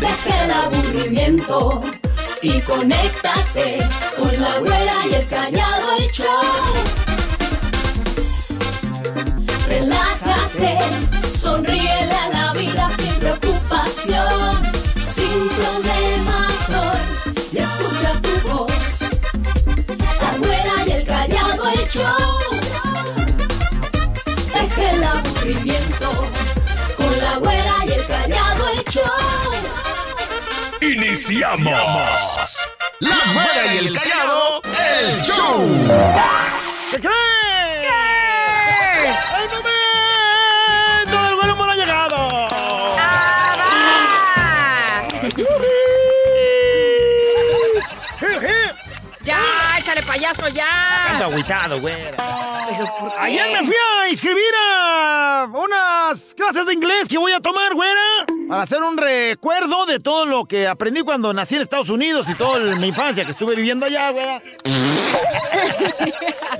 deja el aburrimiento y conéctate con la güera y el callado el show. Relájate, sonríele a la vida sin preocupación, sin problemas hoy y escucha tu voz. La güera y el callado el show. Deja el aburrimiento Iniciamos. La Güera y el Callado, el show. ¿Qué creen? ¡El momento del buen humor ha llegado! ¡Ya! ¡Échale payaso ya! Ando agüitado, güera. Ayer me fui a inscribir a unas clases de inglés que voy a tomar, güera. Para hacer un recuerdo de todo lo que aprendí cuando nací en Estados Unidos y toda mi infancia que estuve viviendo allá, güera.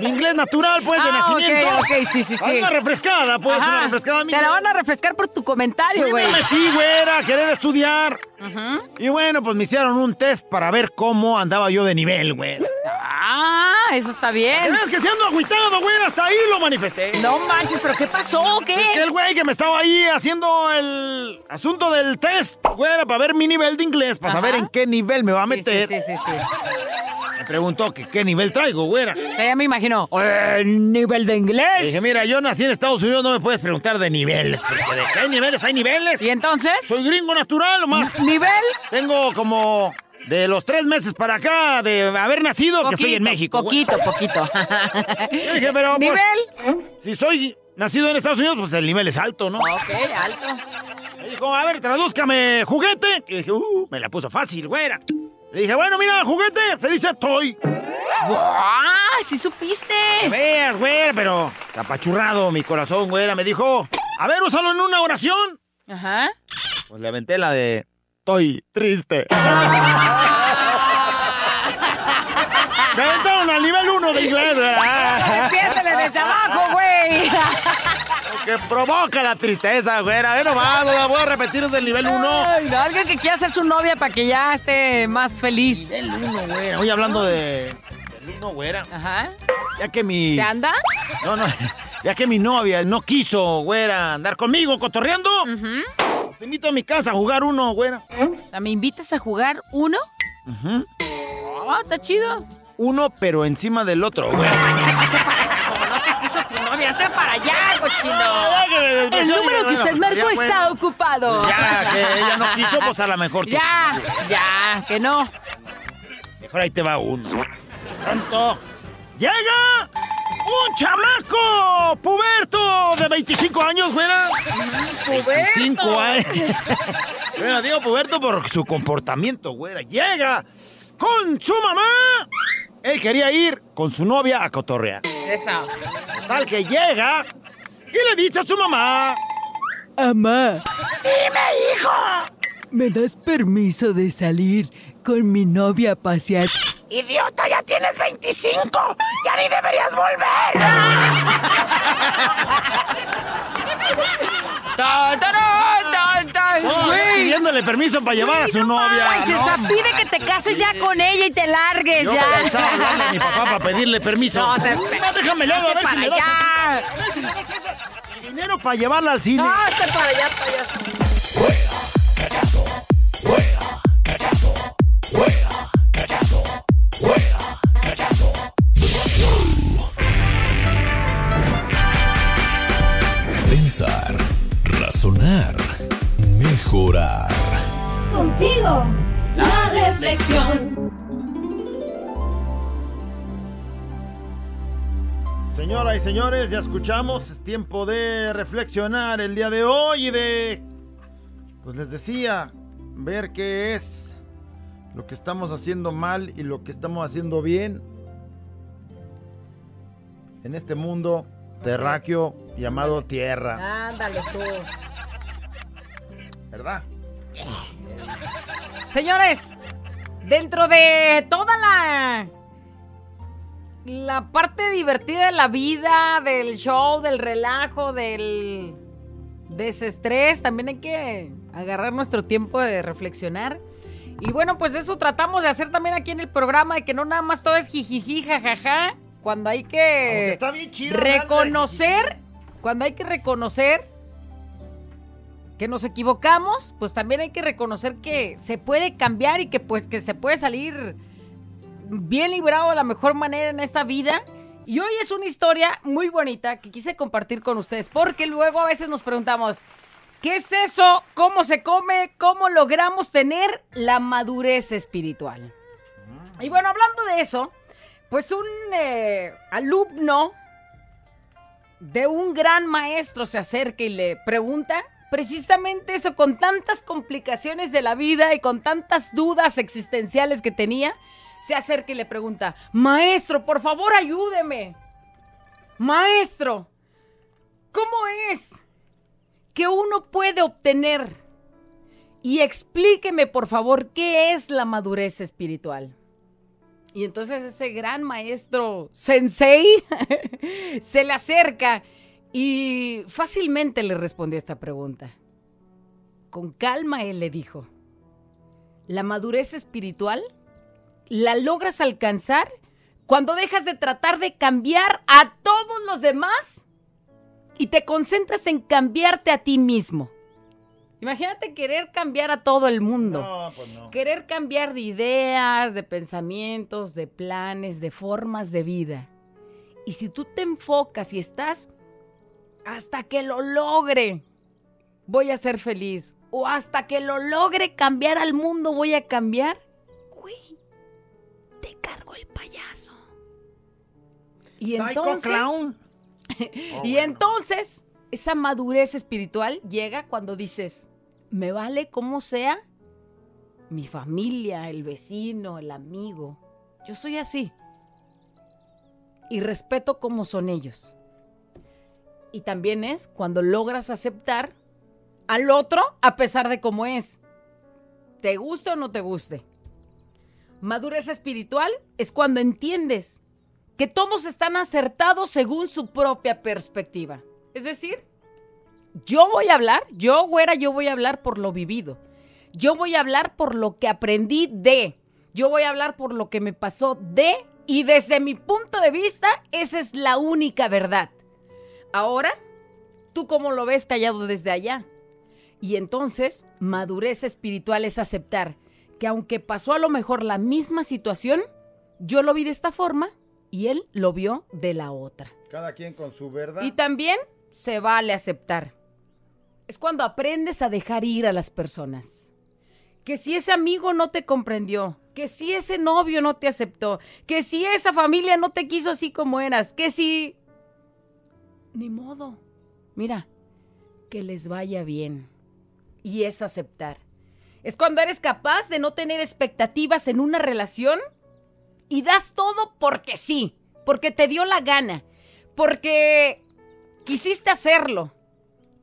mi inglés natural, pues, de Ah, ok, nacimiento. ok, sí, sí, sí. Una refrescada, pues, Ajá. una refrescada. mi Te la van a refrescar por tu comentario, güey. me metí, güera, a querer estudiar. Y bueno, pues me hicieron un test para ver cómo andaba yo de nivel, güera. Ah, eso está bien. ¿Crees que siendo agüitado, güera? Hasta ahí lo manifesté. No manches, ¿pero qué pasó? ¿Qué? Es que el güey que me estaba ahí haciendo el asunto del test, güera, para ver mi nivel de inglés, para saber en qué nivel me va a Sí, meter, Sí, sí, sí, sí. me preguntó que qué nivel traigo, güera. O sea, ya me imagino. "Eh, ¿Nivel de Le inglés? dije, mira, yo nací en Estados Unidos, no me puedes preguntar de niveles, porque de que hay niveles, hay niveles. ¿Y entonces? Soy gringo natural, nomás. ¿Nivel? Tengo como de los tres meses para acá de haber nacido que estoy en México. Poquito, poquito. Yo dije, pero pues, ¿Nivel? si soy nacido en Estados Unidos, pues el nivel es alto, ¿no? Ok, alto. Me dijo, a ver, tradúzcame juguete. Y dije, uh, me la puso fácil, güera. Le dije, bueno, mira, juguete, se dice toy. ¡Ah! ¡Sí supiste! Veas, güera, pero apachurrado mi corazón, güera. Me dijo, a ver, úsalo en una oración. Ajá. Pues le aventé la de, estoy triste. Me aventaron al nivel 1 de inglés, ¿verdad? Empiézale desde abajo, güey. Que provoca la tristeza, güera. Ve nomás, no la voy a repetir desde el nivel 1. Ay, no, alguien que quiera ser su novia para que ya esté más feliz. Nivel 1, güera. Hoy hablando de... Nivel 1, güera. Ajá. Ya que mi... ¿Te anda? No, no. Ya que mi novia no quiso, güera, andar conmigo cotorreando. Te invito a mi casa a jugar uno, güera. O sea, ¿me invitas a jugar uno? Ujú. Oh, está chido. Uno, pero encima del otro, güera. Eso tu novia, sea para allá, cochino. El número que usted marcó está ocupado. Ya que ella no quiso, pues a lo mejor Ya, ya, que no. Mejor ahí te va uno. Pronto. ¡Llega! ¡Un chamaco! ¡Puberto! De 25 años, güera. 25 años. bueno, digo puberto por su comportamiento, güera. Llega con su mamá. Él quería ir con su novia a cotorrear. Esa. Tal que llega y le dice a su mamá. Amá, ¡Dime, hijo! ¿me das permiso de salir con mi novia a pasear? ¡Idiota, ya tienes 25! ¡Ya ni deberías volver! Pidiéndole permiso para llevar a su No novia. manches, pide que te cases ya con ella y te largues Yo ya. hablando a mi papá para pedirle permiso. No, sea, No, déjame le hablo, a ver si me el dinero para llevarla al cine. No, está para allá, para mejorar. Contigo, la reflexión. Señoras y señores, ya escuchamos. Es tiempo de reflexionar el día de hoy y de, pues les decía, ver qué es lo que estamos haciendo mal y lo que estamos haciendo bien en este mundo terráqueo llamado Tierra, Ándale tú. ¿Verdad? Señores, dentro de toda la la parte divertida de la vida, del show, del relajo, del desestrés, también hay que agarrar nuestro tiempo de reflexionar. Y bueno, pues eso tratamos de hacer también aquí en el programa, de que no nada más todo es jijiji, jajaja, cuando hay que está bien chido hablar de- reconocer, cuando hay que reconocer que nos equivocamos, pues también hay que reconocer que se puede cambiar y que pues que se puede salir bien librado de la mejor manera en esta vida. Y hoy es una historia muy bonita que quise compartir con ustedes, porque luego a veces nos preguntamos, ¿qué es eso? ¿Cómo se come? ¿Cómo logramos tener la madurez espiritual? Y bueno, hablando de eso, pues un eh, alumno de un gran maestro se acerca y le pregunta precisamente eso, con tantas complicaciones de la vida y con tantas dudas existenciales que tenía, se acerca y le pregunta, maestro, por favor ayúdeme. Maestro, ¿cómo es que uno puede obtener? Y explíqueme, por favor, qué es la madurez espiritual. Y entonces ese gran maestro sensei se le acerca y fácilmente le respondió esta pregunta. Con calma él le dijo, la madurez espiritual la logras alcanzar cuando dejas de tratar de cambiar a todos los demás y te concentras en cambiarte a ti mismo. Imagínate querer cambiar a todo el mundo. No, pues no. Querer cambiar de ideas, de pensamientos, de planes, de formas de vida. Y si tú te enfocas y estás hasta que lo logre, voy a ser feliz. O hasta que lo logre cambiar al mundo, voy a cambiar. Güey, te cargo el payaso. Y entonces, clown. y entonces, esa madurez espiritual llega cuando dices, me vale como sea mi familia, el vecino, el amigo. Yo soy así. Y respeto como son ellos. Y también es cuando logras aceptar al otro a pesar de cómo es. Te guste o no te guste. Madurez espiritual es cuando entiendes que todos están acertados según su propia perspectiva. Es decir, yo voy a hablar, yo, güera, yo voy a hablar por lo vivido. Yo voy a hablar por lo que aprendí de. Yo voy a hablar por lo que me pasó de. Y desde mi punto de vista, esa es la única verdad. Ahora, ¿tú cómo lo ves callado desde allá? Y entonces, madurez espiritual es aceptar que aunque pasó a lo mejor la misma situación, yo lo vi de esta forma y él lo vio de la otra. Cada quien con su verdad. Y también se vale aceptar. Es cuando aprendes a dejar ir a las personas. Que si ese amigo no te comprendió, que si ese novio no te aceptó, que si esa familia no te quiso así como eras, que si... Ni modo. Mira, que les vaya bien. Y es aceptar. Es cuando eres capaz de no tener expectativas en una relación y das todo porque sí, porque te dio la gana, porque quisiste hacerlo,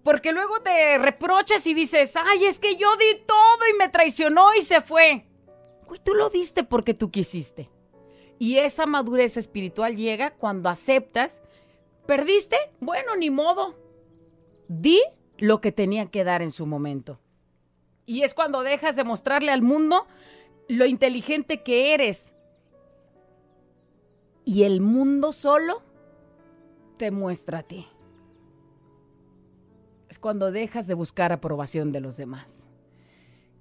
porque luego te reprochas y dices, ay, es que yo di todo y me traicionó y se fue. Güey, tú lo diste porque tú quisiste. Y esa madurez espiritual llega cuando aceptas, perdiste, bueno, ni modo. Di lo que tenía que dar en su momento. Y es cuando dejas de mostrarle al mundo lo inteligente que eres. Y el mundo solo te muestra a ti. Es cuando dejas de buscar aprobación de los demás.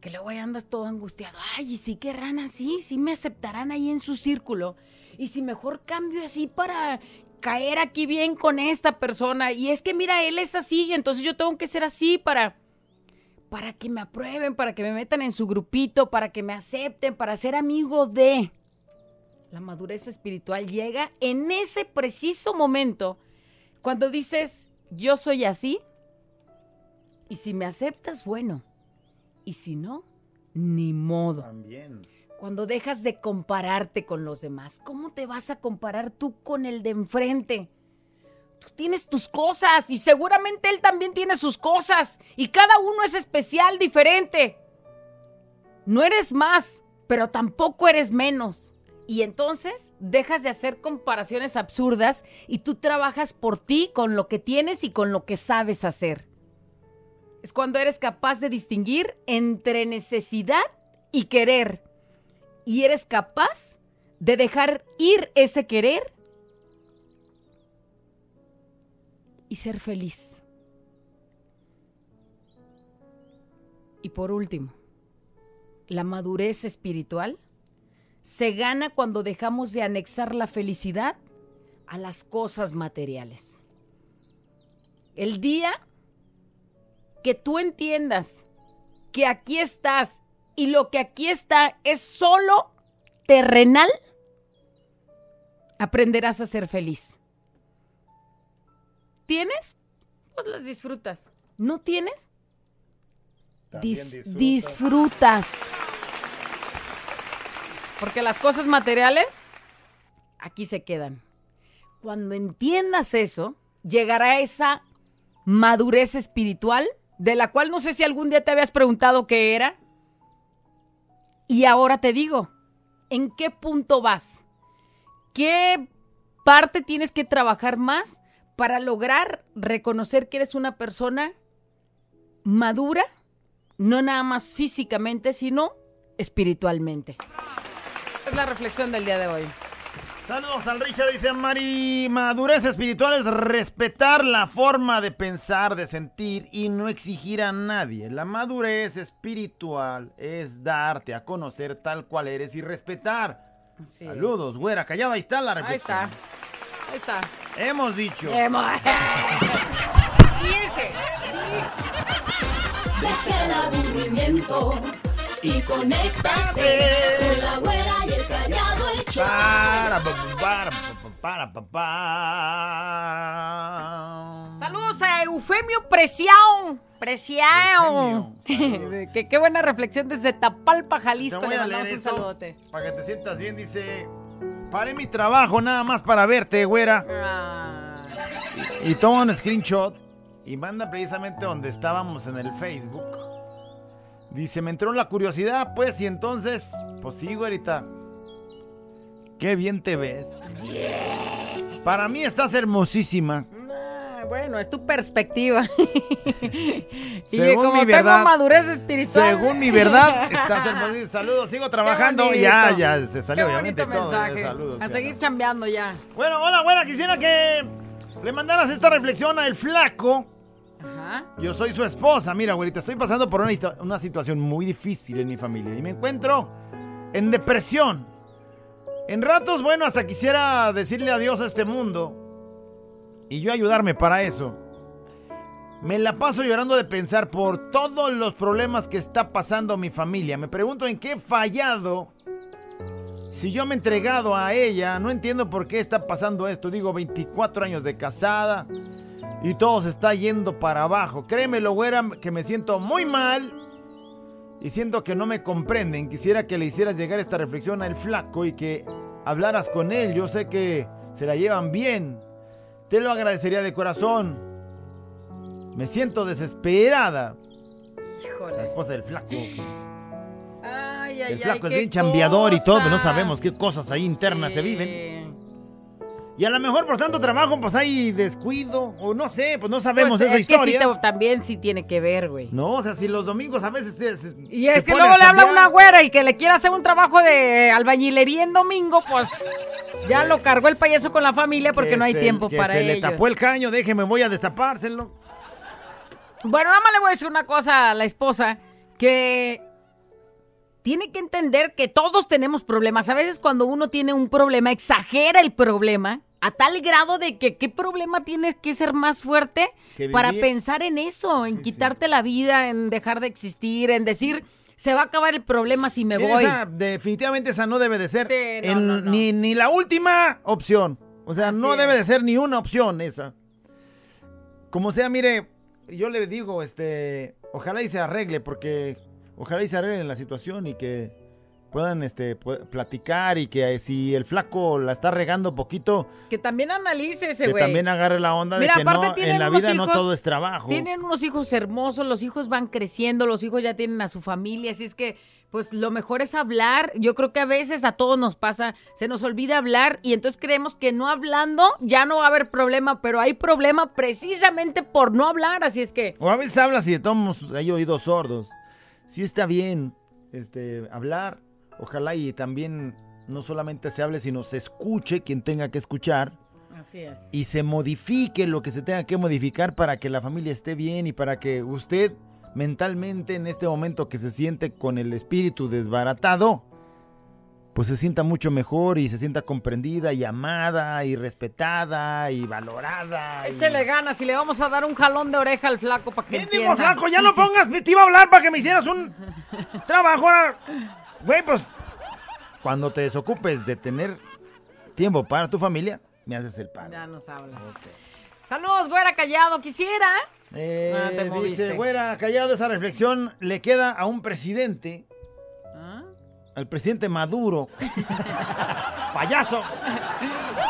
Que luego ahí andas todo angustiado. Ay, ¿y si querrán así? ¿Sí me aceptarán ahí en su círculo? ¿Y si mejor cambio así para caer aquí bien con esta persona? Y es que mira, él es así, entonces yo tengo que ser así para para que me aprueben, para que me metan en su grupito, para que me acepten, para ser amigo de. La madurez espiritual llega en ese preciso momento cuando dices, yo soy así, y si me aceptas, bueno, y si no, ni modo. También. Cuando dejas de compararte con los demás, ¿cómo te vas a comparar tú con el de enfrente? Tú tienes tus cosas y seguramente él también tiene sus cosas y cada uno es especial, diferente. No eres más, pero tampoco eres menos. Y entonces dejas de hacer comparaciones absurdas y tú trabajas por ti con lo que tienes y con lo que sabes hacer. Es cuando eres capaz de distinguir entre necesidad y querer. Y eres capaz de dejar ir ese querer y ser feliz. Y por último, la madurez espiritual se gana cuando dejamos de anexar la felicidad a las cosas materiales. El día que tú entiendas que aquí estás y lo que aquí está es solo terrenal, aprenderás a ser feliz. ¿Tienes? Pues las disfrutas. ¿No tienes? Dis- disfrutas. Porque las cosas materiales aquí se quedan. Cuando entiendas eso, llegará esa madurez espiritual de la cual no sé si algún día te habías preguntado qué era. Y ahora te digo, ¿en qué punto vas? ¿Qué parte tienes que trabajar más para lograr reconocer que eres una persona madura, no nada más físicamente, sino espiritualmente? Es la reflexión del día de hoy. Saludos al Richard, dice Mari. Madurez espiritual es respetar la forma de pensar, de sentir y no exigir a nadie. La madurez espiritual es darte a conocer tal cual eres y respetar. Así es. Saludos, güera, callada, ahí está la Ahí reflexión. está. Ahí está. Hemos dicho. Hemos- Deja el aburrimiento y conéctate con la güera y el callado el show. Para, pa, para, pa, para, pa, pa. Saludos a Eufemio Preciado. Preciado. Eufemio, que qué buena reflexión desde Tapalpa, Jalisco. Te voy Le a leer mandamos un saludote. para que te sientas bien. Dice, paré mi trabajo nada más para verte, güera. Ah, Y toma un screenshot y manda precisamente donde estábamos en el Facebook. Dice, me entró la curiosidad, pues, y entonces, pues sí, güerita. Qué bien te ves. Para mí estás hermosísima. ah, bueno, es tu perspectiva. y Según como mi tengo verdad- madurez espiritual. Según mi verdad, estás hermosísima. Saludos, sigo trabajando. Ya, ya, se salió Qué obviamente bonito todo. Saludos. a seguir chambeando ya. Bueno, hola, buena. Quisiera que le mandaras esta reflexión al flaco. Yo soy su esposa. Mira, güerita, estoy pasando por una, una situación muy difícil en mi familia y me encuentro en depresión. En ratos, bueno, hasta quisiera decirle adiós a este mundo y yo ayudarme para eso. Me la paso llorando de pensar por todos los problemas que está pasando mi familia. Me pregunto en qué he fallado. Si yo me he entregado a ella, no entiendo por qué está pasando esto. Digo, 24 años de casada y todo se está yendo para abajo. Créemelo, güera, que me siento muy mal y siento que no me comprenden. Quisiera que le hicieras llegar esta reflexión al flaco y que hablaras con él. Yo sé que se la llevan bien. Te lo agradecería de corazón. Me siento desesperada. La Híjole. esposa del flaco. Ay, ay, El flaco ay, es bien chambeador y todo, no sabemos qué cosas ahí internas se viven. Y a lo mejor por tanto trabajo, pues hay descuido, o no sé, pues no sabemos Pues esa es que sí historia. también sí tiene que ver, güey. No, o sea, si los domingos a veces se- se- Y es se que luego le habla una güera y que le quiere hacer un trabajo de albañilería en domingo, pues ya lo cargó el payaso con la familia porque Que no hay tiempo que para se ellos. le tapó el caño, déjeme, voy a destapárselo. Bueno, nada más le voy a decir una cosa a la esposa, que tiene que entender que todos tenemos problemas. A veces cuando uno tiene un problema, exagera el problema a tal grado de que qué problema tienes que ser más fuerte para pensar en eso, en Sí, quitarte la vida, en dejar de existir, en decir, se va a acabar el problema si me voy. esa, definitivamente esa no debe de ser Sí, no, en- no, no. Ni, ni la última opción. O sea, Así no debe de ser ni una opción esa. Como sea, mire, yo le digo, este, ojalá y se arregle, porque ojalá y se arregle la situación y que puedan este, platicar y que eh, si el flaco la está regando poquito, Que también analice ese que güey. también agarre la onda Mira, de que no, en la vida no todo es trabajo. Tienen unos hijos hermosos, los hijos van creciendo, los hijos ya tienen a su familia, así es que pues lo mejor es hablar. Yo creo que a veces a todos nos pasa, se nos olvida hablar y entonces creemos que no hablando ya no va a haber problema, pero hay problema precisamente por no hablar, así es que O a veces hablas y de todos hay oídos sordos. Sí está bien este, hablar, ojalá y también no solamente se hable, sino se escuche quien tenga que escuchar así es. y se modifique lo que se tenga que modificar para que la familia esté bien y para que usted mentalmente en este momento que se siente con el espíritu desbaratado, pues se sienta mucho mejor y se sienta comprendida y amada y respetada y valorada. y- Échele ganas y le vamos a dar un jalón de oreja al flaco para que entienda. flaco, ya no pongas, te iba a hablar para que me hicieras un trabajo. Güey, pues cuando te desocupes de tener tiempo para tu familia, me haces el paro. Ya nos hablas. Saludos, güera callado, quisiera. Eh, Ah, te moviste. dice, güera, callado, esa reflexión le queda a un presidente. Al presidente Maduro. ¡Payaso!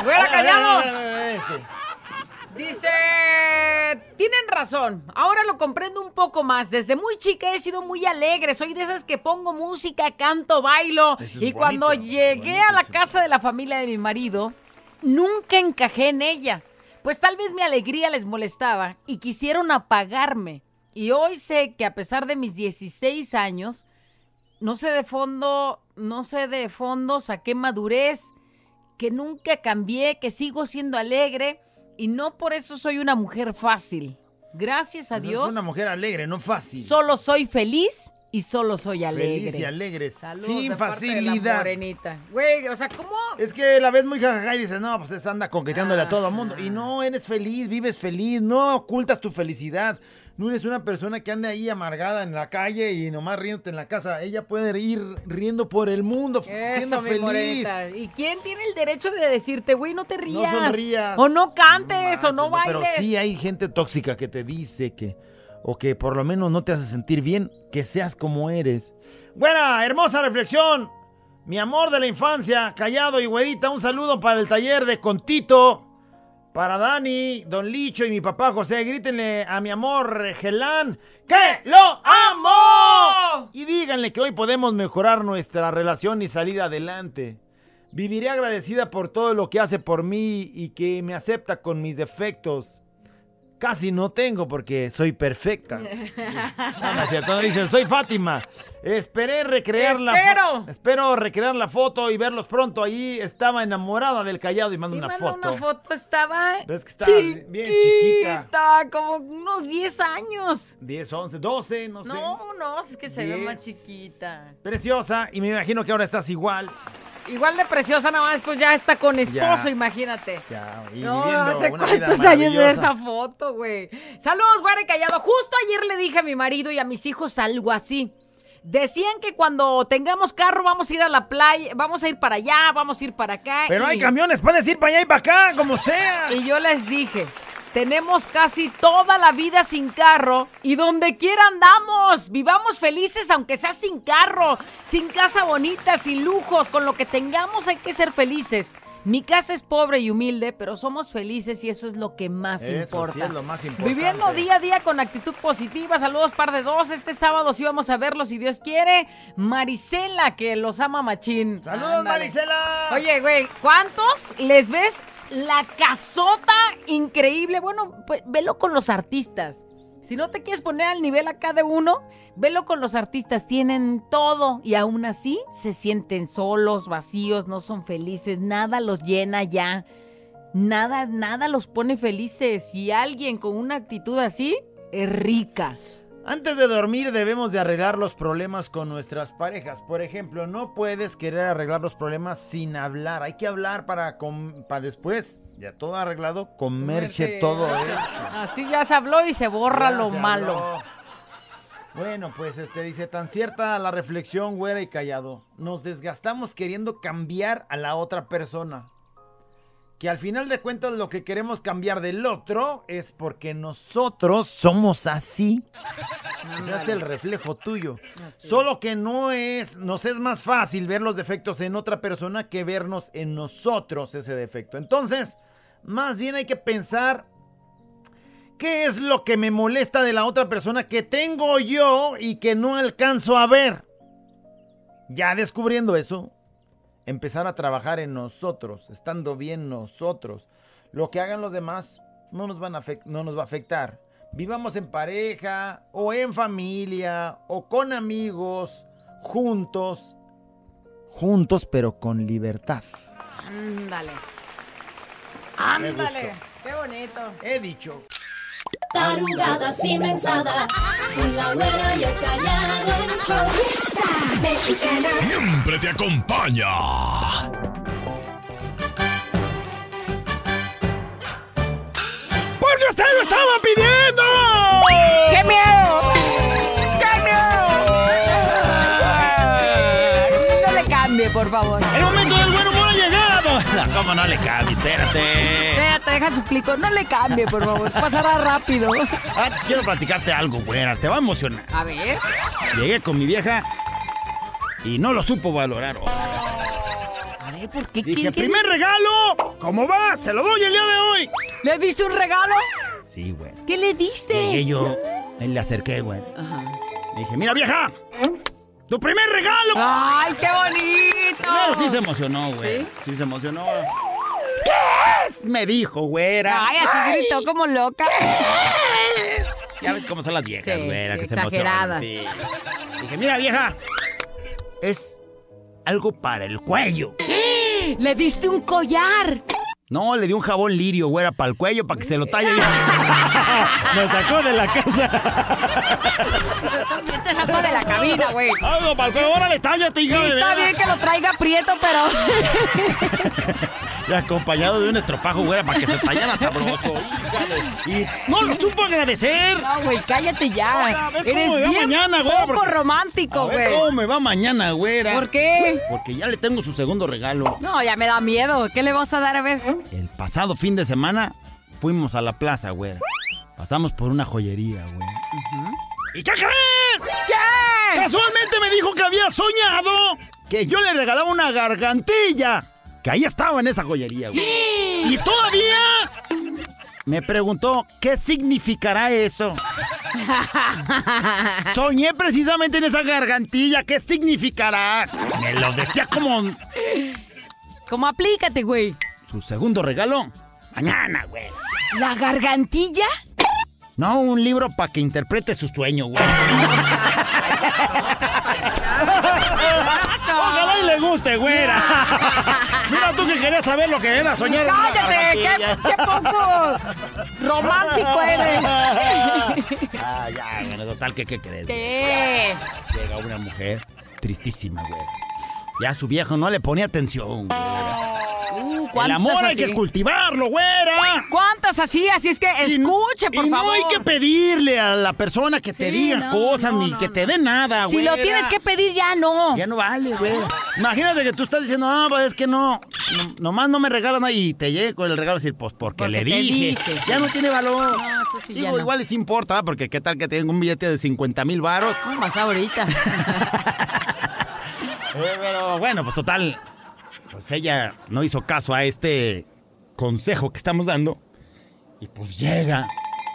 Güera callado. Dice, tienen razón, ahora lo comprendo un poco más. Desde muy chica he sido muy alegre, soy de esas que pongo música, canto, bailo. Es y cuando llegué bonito a la casa de la familia de mi marido, nunca encajé en ella. Pues tal vez mi alegría les molestaba y quisieron apagarme. Y hoy sé que a pesar de mis 16 años, no sé de fondo, no sé de fondo, saqué madurez, que nunca cambié, que sigo siendo alegre y no por eso soy una mujer fácil. Gracias a Pues Es Dios, una mujer alegre, no fácil. solo soy feliz y solo soy alegre. Feliz y alegre, Saludos sin de parte de la facilidad. morenita. Güey, o sea, ¿cómo? Es que la ves muy jajaja y dices, no, pues esta anda coqueteándole a todo el mundo. Ah. Y no, eres feliz, vives feliz, no ocultas tu felicidad. No eres una persona que ande ahí amargada en la calle y nomás riéndote en la casa. Ella puede ir riendo por el mundo, siendo feliz. ¿Y quién tiene el derecho de decirte, güey, no te No rías? sonrías. O no cantes, o no bailes. Pero sí hay gente tóxica que te dice que, o que por lo menos no te hace sentir bien, que seas como eres. Buena, hermosa reflexión. Mi amor de la infancia, callado y güerita, un saludo para el taller de Contito. Para Dani, Don Licho y mi papá José, grítenle a mi amor Gelán que lo amo. Y díganle que hoy podemos mejorar nuestra relación y salir adelante. Viviré agradecida por todo lo que hace por mí y que me acepta con mis defectos. Casi no tengo porque soy perfecta. No, no es cierto, no dice, soy Fátima. Esperé recrear la Espero. recrear la foto y verlos pronto. Allí estaba enamorada del callado y manda una manda foto. una foto, estaba Ves que estaba bien chiquita. como unos 10 años. 10, 11, 12, no sé. No, no, es que se ve más chiquita. Preciosa y me imagino que ahora estás igual. Igual de preciosa, nada más, pues ya está con esposo, Ya. imagínate. Ya, y No, viviendo hace cuántos años de esa foto, güey. Saludos, güey, callado. Justo ayer le dije a mi marido y a mis hijos algo así. Decían que cuando tengamos carro vamos a ir a la playa, vamos a ir para allá, vamos a ir para acá. Pero y- hay camiones, puedes ir para allá y para acá, como sea. Y yo les dije, tenemos casi toda la vida sin carro y donde quiera andamos. Vivamos felices aunque sea sin carro, sin casa bonita, sin lujos. Con lo que tengamos hay que ser felices. Mi casa es pobre y humilde, pero somos felices y eso es lo que más Eso sí importa. es lo más importante. Viviendo día a día con actitud positiva. Saludos, par de dos. Este sábado sí vamos a verlos, si Dios quiere. Marisela, que los ama machín. ¡Saludos, Ándale. Marisela! Oye, güey, ¿cuántos les ves la casota increíble? Bueno, pues velo con los artistas. Si no te quieres poner al nivel acá de uno, velo con los artistas. Tienen todo y aún así se sienten solos, vacíos, no son felices. Nada los llena ya. Nada, nada los pone felices. Y alguien con una actitud así es rica. Antes de dormir debemos de arreglar los problemas con nuestras parejas. Por ejemplo, no puedes querer arreglar los problemas sin hablar. Hay que hablar para, para después, ya todo arreglado, Comerse- todo eso. Así ya se habló y se borra Ya lo se malo. habló. Bueno, pues este dice, tan cierta la reflexión, güera y callado. Nos desgastamos queriendo cambiar a la otra persona. Que al final de cuentas lo que queremos cambiar del otro es porque nosotros somos así. O sea, es el reflejo tuyo. Solo que no es, nos es más fácil ver los defectos en otra persona que vernos en nosotros ese defecto. Entonces, más bien hay que pensar qué es lo que me molesta de la otra persona que tengo yo y que no alcanzo a ver. Ya descubriendo eso, empezar a trabajar en nosotros, estando bien nosotros. Lo que hagan los demás no nos, van a no nos va a afectar. Vivamos en pareja o en familia o con amigos, juntos, juntos pero con libertad. Ándale. Ándale. Qué bonito. He dicho. Tarugadas y mensadas con la güera y el callado el show. mexicana. Siempre te acompaña. ¡Porque usted lo estaba pidiendo! ¡Qué miedo! ¡Qué miedo! No le cambie, por favor. ¡El momento del buen humor ha llegado! ¿Cómo no le cambie? Espérate. Deja suplico. No le cambie, por favor. Pasará rápido. Antes quiero platicarte algo, güera. Te va a emocionar. A ver. Llegué con mi vieja y no lo supo valorar. A ver, ¿por qué? Dije, ¿Quién- quién- primer regalo. ¿Cómo va? Se lo doy el día de hoy. ¿Le diste un regalo? Sí, güey. ¿Qué le diste? Llegué yo, me le acerqué, güey. Ajá. Le dije, mira, vieja. Tu primer regalo. ¡Ay, qué bonito! Claro, sí se emocionó, güey. ¿Sí? ¿Sí? se emocionó. ¿Qué es? Me dijo, güera. Ay, así gritó como loca. Ya ves cómo son las viejas, Sí, güera, sí, que se emocionan. exageradas. Sí. Dije, mira, vieja. Es algo para el cuello. Le diste un collar. No, le di un jabón lirio, güera, para el cuello, para que se lo talle. Me sacó de la casa. Te sacó de la cabina, güey. Algo para el cuello. Órale, tállate, hija Sí, de está bien que lo traiga prieto, pero... Y acompañado de un estropajo, güera, para que se tallara sabroso. Y no lo supo agradecer. No, güey, cállate ya. A ver cómo Eres me va bien mañana, güey, poco porque- romántico, güey. cómo me va mañana, güera. ¿Por qué? Porque ya le tengo su segundo regalo. No, ya me da miedo. ¿Qué le vas a dar a ver? El pasado fin de semana fuimos a la plaza, güera. Pasamos por una joyería, güey. ¿Y qué crees? ¿Qué? Casualmente me dijo que había soñado que yo le regalaba una gargantilla. Que ahí estaba en esa joyería, güey. Y todavía me preguntó qué significará eso. Soñé precisamente en esa gargantilla. ¿Qué significará? Me lo decía como ¿Cómo aplícate, güey? su segundo regalo. Mañana, güey. ¿La gargantilla? No, un libro para que interprete su sueño, güey. Ojalá y le guste, güera. Mira tú que querías saber lo que era soñar. ¡Cállate! ¡Qué, qué poco romántico eres! Ah, ya, bueno, total, ¿qué, qué crees? ¿Qué? Llega una mujer tristísima, güey. Ya su viejo no le ponía atención. Uh, El ¿cuántas amor hay que cultivarlo, güera. ¿Cuántas así? Así es que Y escuche, por y favor. no hay que pedirle a la persona que te diga no, cosas no, ni no, que te dé nada, Si güey. lo tienes que pedir, ya no. Ya no vale, güey. Imagínate que tú estás diciendo, ah, pues es que no, no- nomás no me regalan nada y te llegue con el regalo y decir, pues porque, Porque le dije. sí. Ya no tiene valor. No, eso sí Digo, igual les importa, porque qué tal que tengo un billete de 50 mil varos. Más ahorita. Eh, pero bueno, pues total, pues ella no hizo caso a este consejo que estamos dando. Y pues llega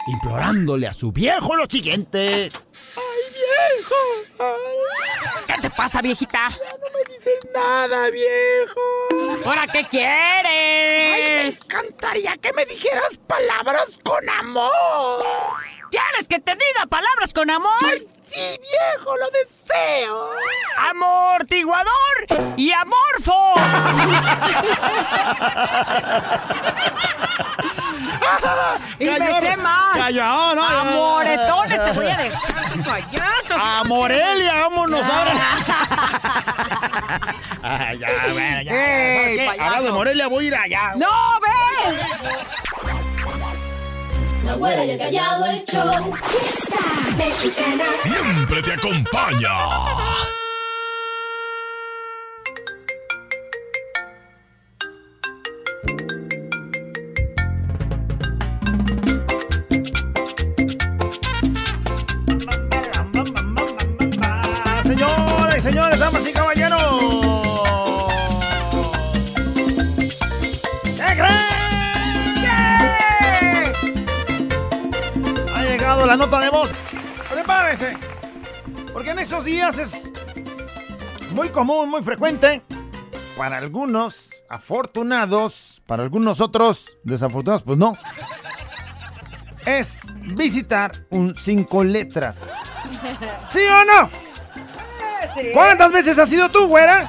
implorándole a su viejo lo siguiente. ¡Ay, viejo! Ay, ¿Qué te pasa, viejita? no me dices nada, viejo. ¿Ahora qué quieres? encantaría que me dijeras palabras con amor. ¿Quieres que te diga palabras con amor? sí, viejo, lo deseo. Amortiguador y amorfo. y me sé más. Callao, no. Amoretones te voy a dejar, payaso. A Morelia, vámonos ahora. Ah, ya, bueno, ya. Ey, ¿Sabes qué? Hablando de Morelia, voy a ir allá. ¡No, ven! la güera y el callado, el show. Fiesta mexicana. Siempre te acompaña. Señores, señores, damas y caballeros la nota de voz. Prepárese. Porque en estos días es muy común, muy frecuente. Para algunos afortunados, para algunos otros desafortunados, pues no. Es visitar un cinco letras. ¿Sí o no? ¿Cuántas veces has sido tú, güera?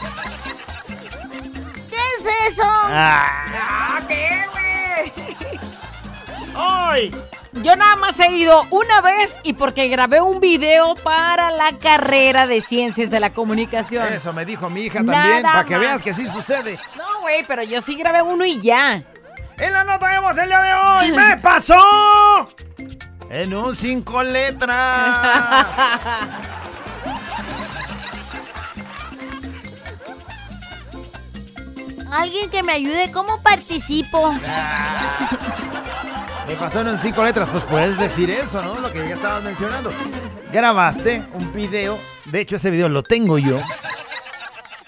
¿Qué es eso? Ah, Ah, ¿qué, güey? ¡Ay! Yo nada más he ido una vez y porque grabé un video para la carrera de ciencias de la comunicación. Eso me dijo mi hija Nada también, para que más. veas que sí sucede. No, güey, pero yo sí grabé uno y ya. En la nota voz el día de hoy, ¡me pasó! En un cinco letras. Alguien que me ayude, ¿cómo participo? Me un cinco letras, pues puedes decir eso, ¿no? Lo que ya estabas mencionando. Grabaste un video, de hecho ese video lo tengo yo.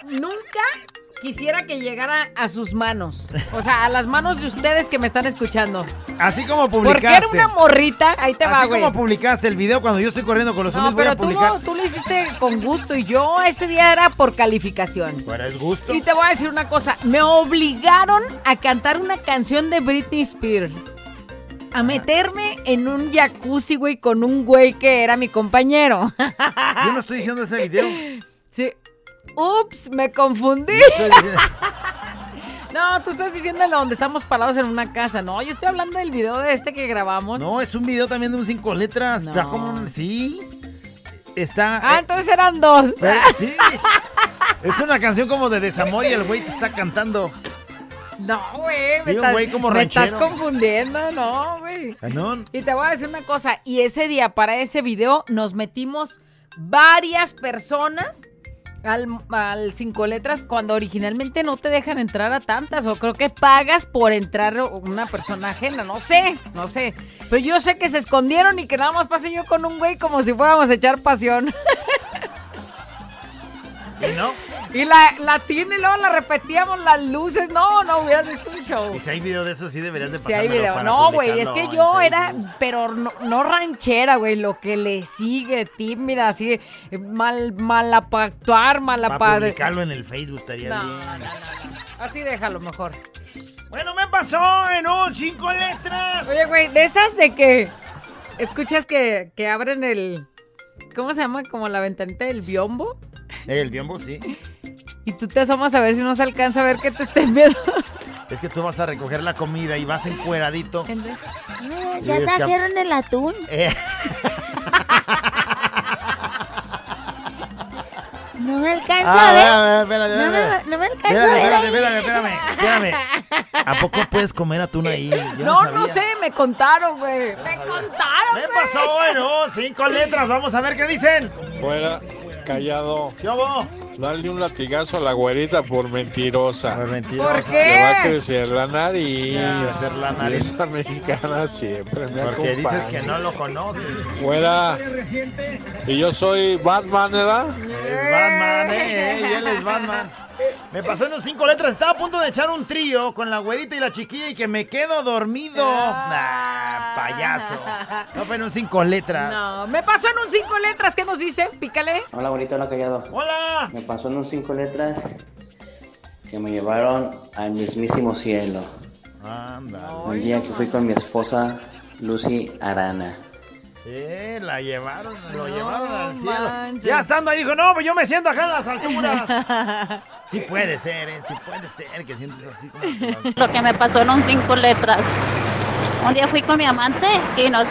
Nunca quisiera que llegara a sus manos. O sea, a las manos de ustedes que me están escuchando. Así como Porque publicaste. era una morrita. Ahí te va, Así güey. como publicaste el video cuando yo estoy corriendo con los No, zombies, voy pero a tú, lo- tú lo hiciste con gusto y yo ese día era por calificación. Fuera es gusto. Y te voy a decir una cosa, me obligaron a cantar una canción de Britney Spears. A meterme en un jacuzzi, güey, con un güey que era mi compañero. Yo no estoy diciendo ese video. sí. Ups, me confundí. No, tú estás diciendo donde estamos parados en una casa. No, yo estoy hablando del video de este que grabamos. No, es un video también de un cinco letras. Está como un... Sí. Está... Ah, eh, entonces eran dos. pero- sí. Es una canción como de desamor y el güey te está cantando. No, güey. Sí, me, güey como me estás confundiendo, no, güey. Y te voy a decir una cosa, y ese día para ese video nos metimos varias personas al, al cinco letras cuando originalmente no te dejan entrar a tantas o creo que pagas por entrar una persona ajena, no sé, no sé. Pero yo sé que se escondieron y que nada más pasé yo con un güey como si fuéramos a echar pasión. ¿Y no? Y la, la tiene y luego la repetíamos las luces. No, no hubieras visto un show. Y si hay video de eso, sí deberías de Si pasármelo hay video. para No, güey, es que yo era, pero no, no ranchera, güey, lo que le sigue, tímida, así, mal, mala para actuar, mala Para publicarlo en el Facebook estaría No, bien. no. Así déjalo mejor. Bueno, me pasó en un cinco letras. Oye, güey, de esas de que escuchas que, que abren el... ¿Cómo se llama? Como la ventanita del biombo. El biombo, sí. Y tú te asomas a ver si no se alcanza a ver que te estén viendo. Es que tú vas a recoger la comida y vas encueradito. Eh, Y ya que- trajeron el atún. Eh, No me alcanzo ah, a ver. a ver, espérate, No me, no me alcanzo a Espérate, ver. espérame, espérame, espérame. ¿A poco puedes comer atún ahí? Yo No, no, sabía. sé, me contaron, güey. Me contaron, güey. pasó, bueno, cinco letras. Vamos a ver qué dicen. Fuera, callado. Dale un latigazo a la güerita por mentirosa. ¿Por Le va a crecer la nariz. Crecer la nariz. Y esa mexicana siempre me Porque dices que no lo conoces. Fuera. Y yo soy Batman, ¿verdad? Es Batman, eh, y él es Batman. Me pasó en un cinco letras. Estaba a punto de echar un trío con la güerita y la chiquilla y que me quedo dormido. Nah, payaso. No fue en un cinco letras. No, me pasó en un cinco letras. ¿Qué nos dice? Pícale. Hola, bonito, hola, callado. Hola. Me pasó en un cinco letras que me llevaron al mismísimo cielo. Anda. Un día que fui con mi esposa, Lucy Arana. Eh, la llevaron, lo No llevaron al cielo. manches. Ya estando ahí dijo, no, pues yo me siento acá en las alturas. Sí puede ser, eh, sí puede ser que sientes así como... Lo que me pasó en un cinco letras. Un día fui con mi amante y nos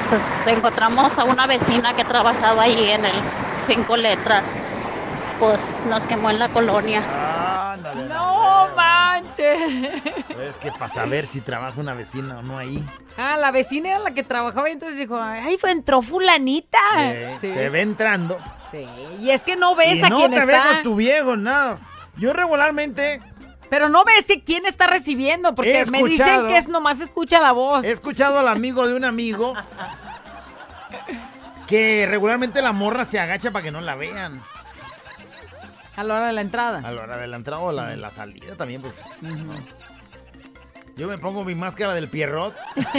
encontramos a una vecina que trabajaba ahí en el cinco letras. Pues nos quemó en la colonia. No manches. Es que para saber si trabaja una vecina o no ahí. Ah, la vecina era la que trabajaba y entonces dijo, ay, fue entró fulanita. eh, Sí. Te ve entrando. Sí, Y es que no ves y a no quién te ve está. con tu viejo, nada. Yo regularmente Pero no ves que quién está recibiendo, porque me dicen que es nomás escucha la voz. he escuchado al amigo de un amigo que regularmente la morra se agacha para que no la vean. A la hora de la entrada. A la hora de la entrada o la de la salida también. Porque, Yo me pongo mi máscara del Pierrot.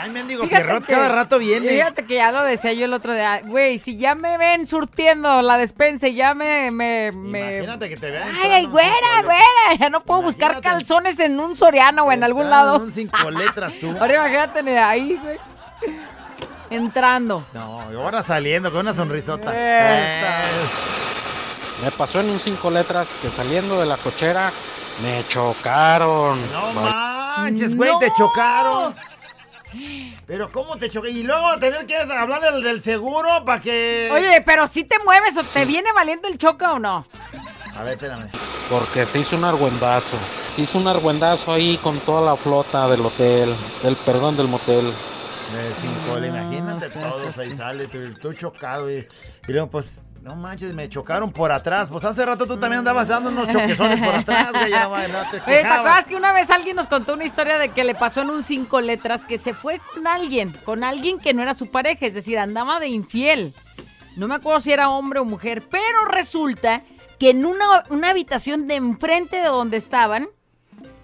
Ay, mendigo Pierrot que- cada rato viene. Fíjate que ya lo decía yo el otro día. Güey, si ya me ven surtiendo la despensa y ya me... me, me- Imagínate que te vean. Ay, ay, güera, güera. Ya no puedo buscar calzones en un soriano o en algún lado. Son cinco letras tú. Ahora imagínate ahí, güey. Entrando. No, ahora saliendo con una sonrisota. Eh, Me pasó en un cinco letras que saliendo de la cochera me chocaron. No manches, güey, te chocaron. Pero ¿cómo te choqué? Y luego tener que hablar del, del seguro para que... Oye, pero si te mueves o te viene valiendo el choca o no. A ver, espérame. Porque se hizo un argüendazo. Se hizo un argüendazo ahí con toda la flota del hotel, del perdón del motel. De cinco, le imagínate seas todos ahí sale, tú, tú chocado y, y luego pues, no manches, me chocaron por atrás. Pues hace rato tú también andabas dando unos choquezones por atrás, güey, ya no, no te Oye, ¿te quejabas. acuerdas que una vez alguien nos contó una historia de que le pasó en un cinco letras que se fue con alguien, con alguien que no era su pareja, es decir, andaba de infiel? No me acuerdo si era hombre o mujer, pero resulta que en una, una habitación de enfrente de donde estaban,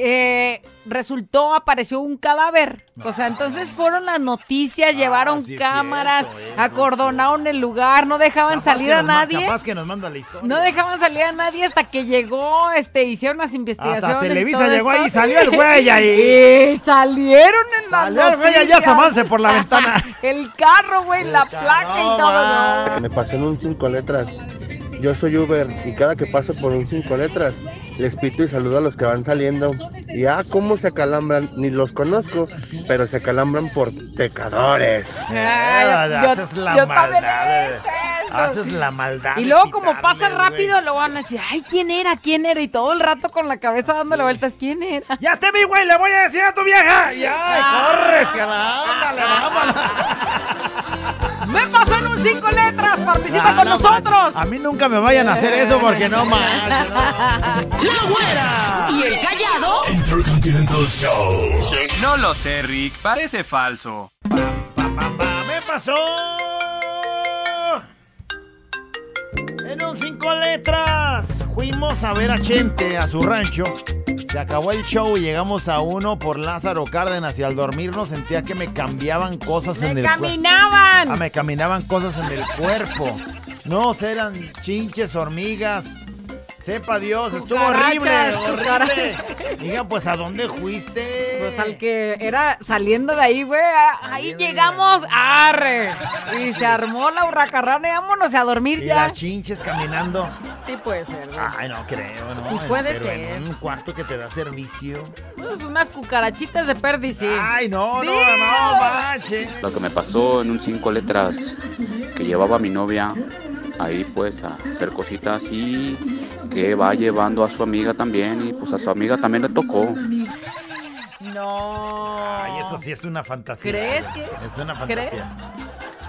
eh, resultó, apareció un cadáver. O sea, entonces fueron las noticias, llevaron Ah, sí es cámaras, cierto, eso acordonaron el lugar, no dejaban Capaz salir a nadie. Capaz que nos manda la historia. No dejaban salir a nadie hasta que llegó, este, hicieron las investigaciones. Hasta y Televisa todo llegó ahí y salió el güey ahí. Y salieron en la Salió el güey allá asomándose por la ventana. El carro, güey, la placa y todo. Me pasó en un cinco letras. Yo soy Uber y cada que paso por un cinco letras les pito y saludo a los que van saliendo. Y ah, cómo se acalambran, ni los conozco, pero se acalambran por pecadores. Ay, yo- haces la yo también maldad. eh. Haces la maldad. Y luego como pasa rápido, lo van a decir, ay, ¿quién era? ¿Quién era? Y todo el rato con la cabeza dándole vueltas, ¿quién era? Ya te vi, güey, le voy a decir a tu vieja. Y ay, corres, que la ándale, vámonos. ¡Me pasó en un cinco letras! ¡Participa Ah, con no nosotros! A mí nunca me vayan a hacer eso porque no no. La güera. Y el callado. Intercontinental Show. No lo sé, Rick. Parece falso. Me pasó. En un cinco letras. Fuimos a ver a Chente a su rancho. Se acabó el show y llegamos a uno por Lázaro Cárdenas y al dormirnos sentía que me cambiaban cosas en ¡Me el cuerpo. caminaban! Ah, me caminaban cosas en el cuerpo. No, eran chinches, hormigas. Sepa Dios, estuvo horrible, horrible. Diga, pues, ¿a dónde fuiste? Pues al que era saliendo de ahí, güey. Ahí llegamos, arre. Y se armó la hurracarrana y vámonos a dormir Y ya. las chinches caminando. Sí puede ser, güey. Ay, no creo, ¿no? Sí puede Pero ser. En un cuarto que te da servicio. Pues unas cucarachitas de perdiz, sí. Ay, no, no, Dios. no, manches. Lo que me pasó en un cinco letras que llevaba a mi novia ahí pues a hacer cositas y que va llevando a su amiga también y pues a su amiga también le tocó. No. Ay, eso sí es una fantasía. ¿Crees que- Es una ¿Crees? fantasía.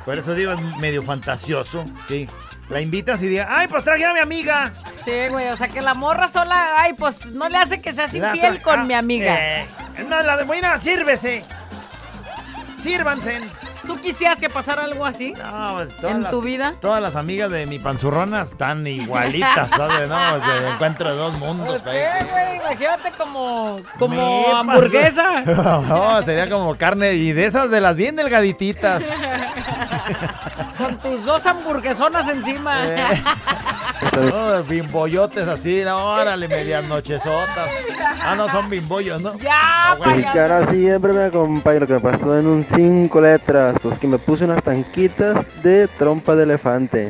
Por eso digo, es medio fantasioso. Sí. La invitas y diga, ay, pues traje a mi amiga. Sí, güey, o sea que la morra sola, ay, pues no le hace que seas infiel con ah, mi amiga. eh, no, la de buena, sírvese. Sírvanse. ¿Tú quisieras que pasara algo así? No, pues, todas ¿En las- tu vida? Todas las amigas de mi panzurrona están igualitas, ¿sabes? No, sea, encuentro de dos mundos. ¿Qué, ahí. güey? Imagínate como, como hamburguesa. No, sería como carne y de esas de las bien delgadititas. Con tus dos hamburguesonas encima. Eh. No, bimboyotes así, no, órale, medias nochesotas. Ah, no, son bimbollos, ¿no? Ya, Y que ahora siempre me acompaña lo que me pasó en un cinco letras, pues que me puse unas tanquitas de trompa de elefante.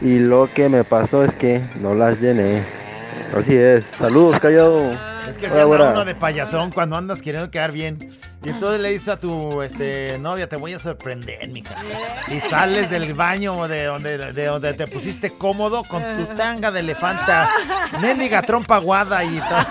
Y lo que me pasó es que no las llené. Así es. Saludos, callado. Es que se anda uno de payasón cuando andas queriendo quedar bien. Y entonces le dices a tu este, novia, te voy a sorprender, mija. Y sales del baño de donde, de donde te pusiste cómodo con tu tanga de elefanta. Mendiga trompa aguada y todo.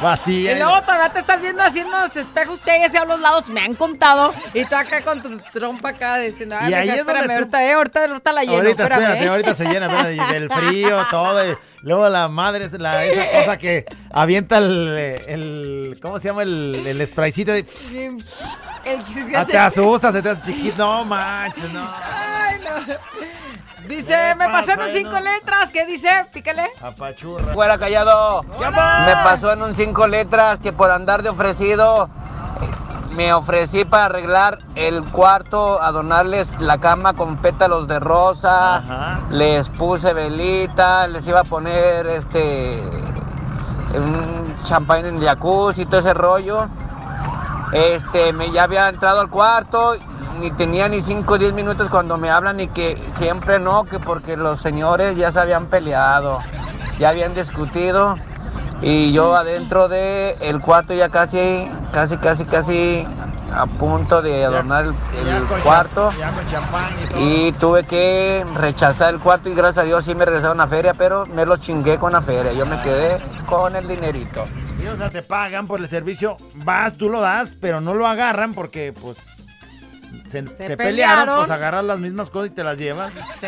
Vacía. Y luego todavía te estás viendo haciendo los espejos que hay hacia los lados, me han contado. Y tú acá con tu trompa acá diciendo, ay, Y ahí mija, es donde espérame, tú- ahorita, eh, ahorita, ahorita la lleno, ahorita, espérame, espérate, eh. ahorita se llena, espérate, del frío, todo. y luego la madre la, esa cosa que avienta el, el ¿cómo se llama? El, el spraycito de... Sí, el chiste- Ah, te asustas, se te hace chiquito. No manches, no. Ay, no. Dice, ¿Qué me pasó en un cinco no? letras. ¿Qué dice? Pícale. Apachurra. Fuera callado. Me pasó en un cinco letras que por andar de ofrecido eh, me ofrecí para arreglar el cuarto, adornarles la cama con pétalos de rosa, les puse velita, les iba a poner este un champán en jacuzzi y todo ese rollo. Este, me ya había entrado al cuarto, ni tenía ni 5 o 10 minutos cuando me hablan y que siempre no, que porque los señores ya se habían peleado, ya habían discutido. Y yo adentro de el cuarto ya casi, casi, casi, casi a punto de adornar el, el cuarto. y tuve que rechazar el cuarto y gracias a Dios sí me regresaron a feria, pero me lo chingué con la feria, yo me quedé con el dinerito. Sí, o sea, te pagan por el servicio, vas, tú lo das, pero no lo agarran porque, pues, se, se pelearon, pelearon. pues agarras las mismas cosas y te las llevas. Sí.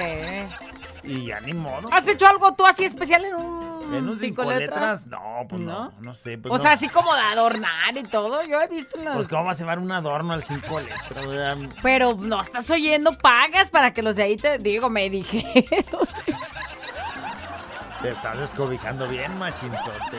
Y ya ni modo. ¿Has hecho algo tú así especial en un, En un cinco letras, no, pues no, no, sé. Pues o no. sea, así como de adornar y todo. Yo he visto las... Pues cómo vas a llevar un adorno al cinco letras. O sea, Pero no estás oyendo, pagas para que los de ahí te digo, me dije. Te estás descobijando bien, machinzote.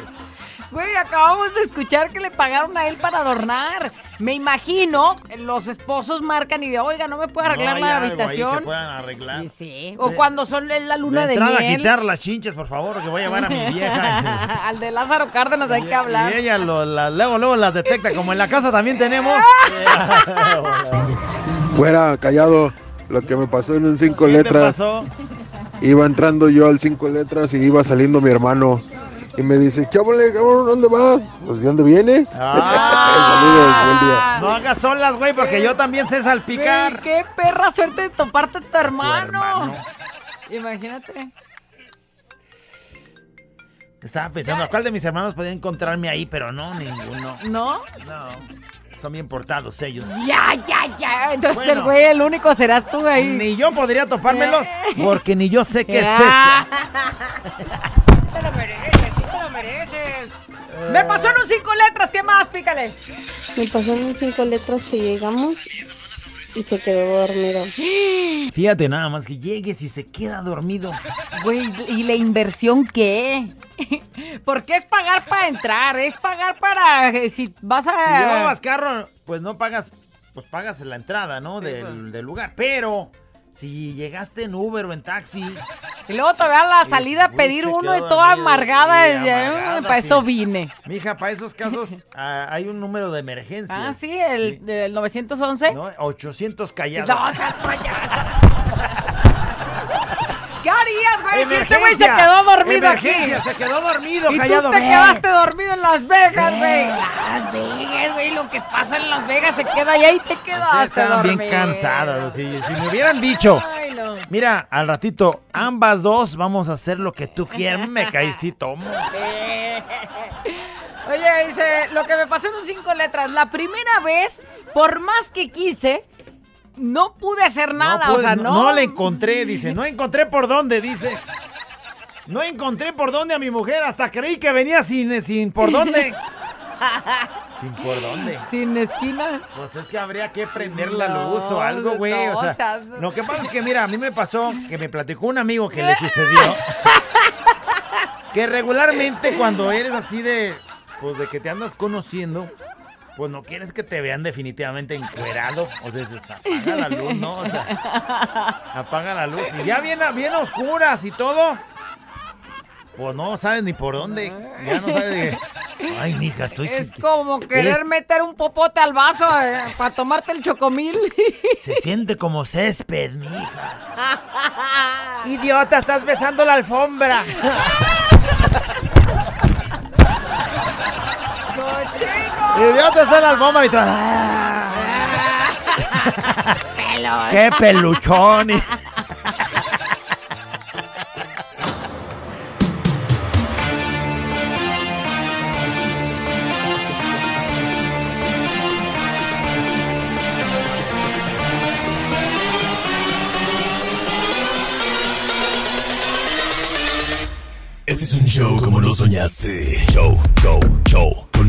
Güey, acabamos de escuchar que le pagaron a él para adornar. Me imagino, los esposos marcan y de, oiga, no me puede arreglar No, la algo ahí habitación. que puedan arreglar. Y sí. O cuando son la luna de, entrada a miel. quitar las chinches, por favor, que voy a llevar a mi vieja. Al de Lázaro Cárdenas hay que hablar. Y ella lo- la- luego, luego las detecta. Como en la casa también tenemos. Fuera, callado. Lo que me pasó en un cinco ¿Qué te letras. pasó? Iba entrando yo al cinco letras y iba saliendo mi hermano. Y me dice, ¿qué ole, cabrón? ¿Dónde vas? Pues, ¿de dónde vienes? Saludos, buen día. No hagas solas, güey, porque yo también sé salpicar. Güey, qué perra suerte de toparte a tu hermano. Imagínate. Estaba pensando, ¿a cuál de mis hermanos podía encontrarme ahí? Pero no, ninguno. ¿No? No. Son bien portados ellos. Ya, ya, ya. Entonces Bueno. el güey, el único serás tú ahí. Ni yo podría topármelos, porque ni yo sé qué es eso. Te lo mereces, sí te lo mereces. Me pasó en un cinco letras, ¿qué más? Pícale. Me pasó en un cinco letras que llegamos y se quedó dormido. Fíjate nada más que llegues y se queda dormido. Güey, ¿y la inversión qué? Porque es pagar para entrar, es pagar para eh, si vas a... Si llevabas carro, pues no pagas, pues pagas la entrada, ¿no? del, del lugar. Pero si llegaste en Uber o en taxi, Y luego todavía a la salida a pedir uno y toda amargada. desde, amargada, "Ay, para sí. eso vine. mija, para esos casos ah, hay un número de emergencia. Ah, sí, el, del 911. ¿no? 800 callados. No, seas payaso. ¿Qué harías, güey? Si ese güey se quedó dormido aquí. se quedó dormido, y callado, tú te ve. quedaste dormido en Las Vegas, güey. Las Vegas, güey. Lo que pasa en Las Vegas se queda y ahí te quedaste Estaban bien cansadas. si me hubieran dicho, Ay, no. mira, al ratito, ambas dos vamos a hacer lo que tú quieras, me caí, sí tomo. Oye, dice, lo que me pasó en un cinco letras. La primera vez, por más que quise, no pude hacer nada. No, o pude- sea, no, no. le encontré, dice. No encontré por dónde, dice. No encontré por dónde a mi mujer. Hasta creí que venía sin, sin por dónde. ¿Sin por dónde? Sin esquina. Pues es que habría que prender la No, luz o algo, güey. no, o sea, lo que pasa es que, mira, a mí me pasó que me platicó un amigo que le sucedió. que regularmente cuando eres así de, pues de que te andas conociendo, pues no quieres que te vean definitivamente encuerado. O sea, apaga la luz, ¿no? O sea, apaga la luz. Y ya bien, a- bien a oscuras y todo. Pues no sabes ni por dónde. Ya no sabes de... Ay, mija, estoy... Es como querer Eres- meter un popote al vaso eh, para tomarte el chocomil. Se siente como césped, mija. Idiota, estás besando la alfombra. Idiota, está en la alfombra y todo. Pelón. ¡Qué peluchón! Este es un show como lo soñaste. Show, show, show.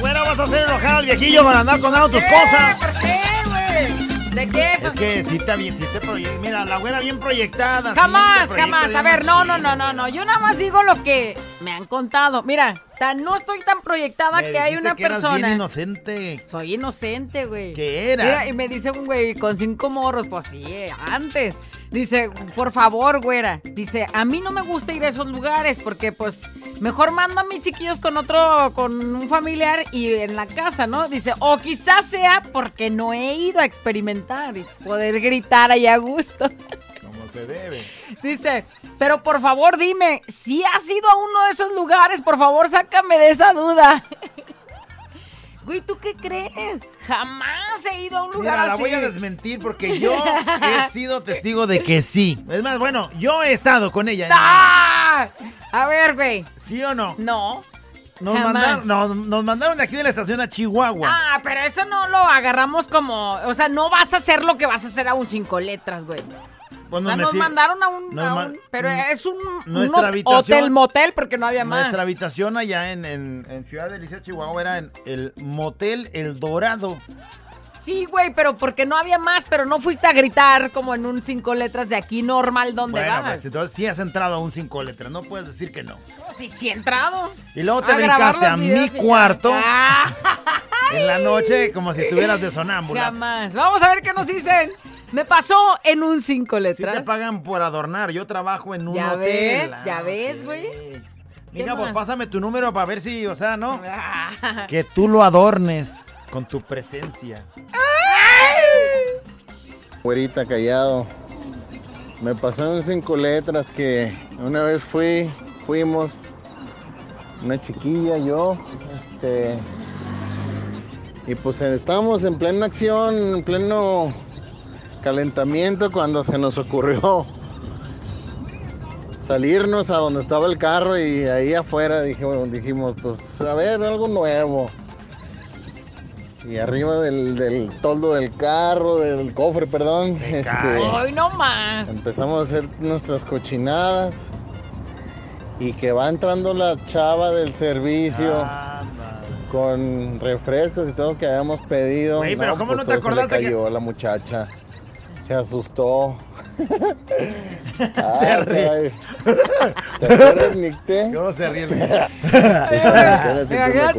Güera, vas a hacer enojar al viejillo para andar contando tus cosas. ¿Por qué, güey? ¿De qué? Es que sí está bien, sí te proye- Mira, la güera bien proyectada. Jamás, proyecta jamás. A ver, no, no, no, no, no. Yo nada más digo lo que me han contado. Mira, tan, no estoy tan proyectada Me que hay una que eras persona. bien inocente. Soy inocente, güey. ¿Qué eras? Mira, y me dice un güey con cinco morros, pues sí, eh, antes. Dice, por favor, güera. Dice, a mí no me gusta ir a esos lugares porque, pues, mejor mando a mis chiquillos con otro, con un familiar y en la casa, ¿no? Dice, o quizás sea porque no he ido a experimentar y poder gritar ahí a gusto. Como se debe. Dice, pero por favor dime, si has ido a uno de esos lugares, por favor sácame de esa duda. Güey, ¿tú qué crees? Jamás he ido a un lugar Mira, la así. voy a desmentir porque yo he sido testigo de que sí. Es más, bueno, yo he estado con ella. ¡Ah! A ver, güey. ¿Sí o no? No. Nos jamás. mandaron, nos, nos mandaron de aquí de la estación a Chihuahua. Ah, pero eso no lo agarramos como. O sea, no vas a hacer lo que vas a hacer a un cinco letras, güey. Pues O sea, nos mandaron a un. a un- pero es un, un nuestra habitación- hotel motel porque no había más. Nuestra habitación allá en, en, en Ciudad de Liceo, Chihuahua, era en el Motel El Dorado. Sí, güey, pero porque no había más, pero no fuiste a gritar como en un cinco letras de aquí normal donde Bueno, vas. pues entonces sí has entrado a un cinco letras, no puedes decir que no. Sí, sí he entrado. Y luego te A brincaste a mi ya. cuarto Ah, en la noche como si estuvieras de sonámbula. jamás. Vamos a ver qué nos dicen. Me pasó en un cinco Si letras. te pagan por adornar, yo trabajo en un Ya hotel. ves, Ah, ya ves, ok. güey. Mija, ¿Qué pues pásame tu número para ver si, o sea, ¿no? Ah. Que tú lo adornes con tu presencia. Güerita callado. Me pasó en cinco letras que una vez fui, fuimos, una chiquilla, yo, este, y pues estábamos en plena acción, en pleno calentamiento cuando se nos ocurrió salirnos a donde estaba el carro y ahí afuera dijimos, dijimos pues a ver, algo nuevo. Y arriba del, del toldo del carro, del cofre, perdón, este, Hoy no más. empezamos a hacer nuestras cochinadas y que va entrando la chava del servicio con refrescos y todo que habíamos pedido. Güey, pero ¿cómo no te todo se le acordaste que- cayó a la muchacha. Se asustó. Se Ah, ríe. ¿Te acuerdas, Nicte? ¿Cómo se ríe? Imagínate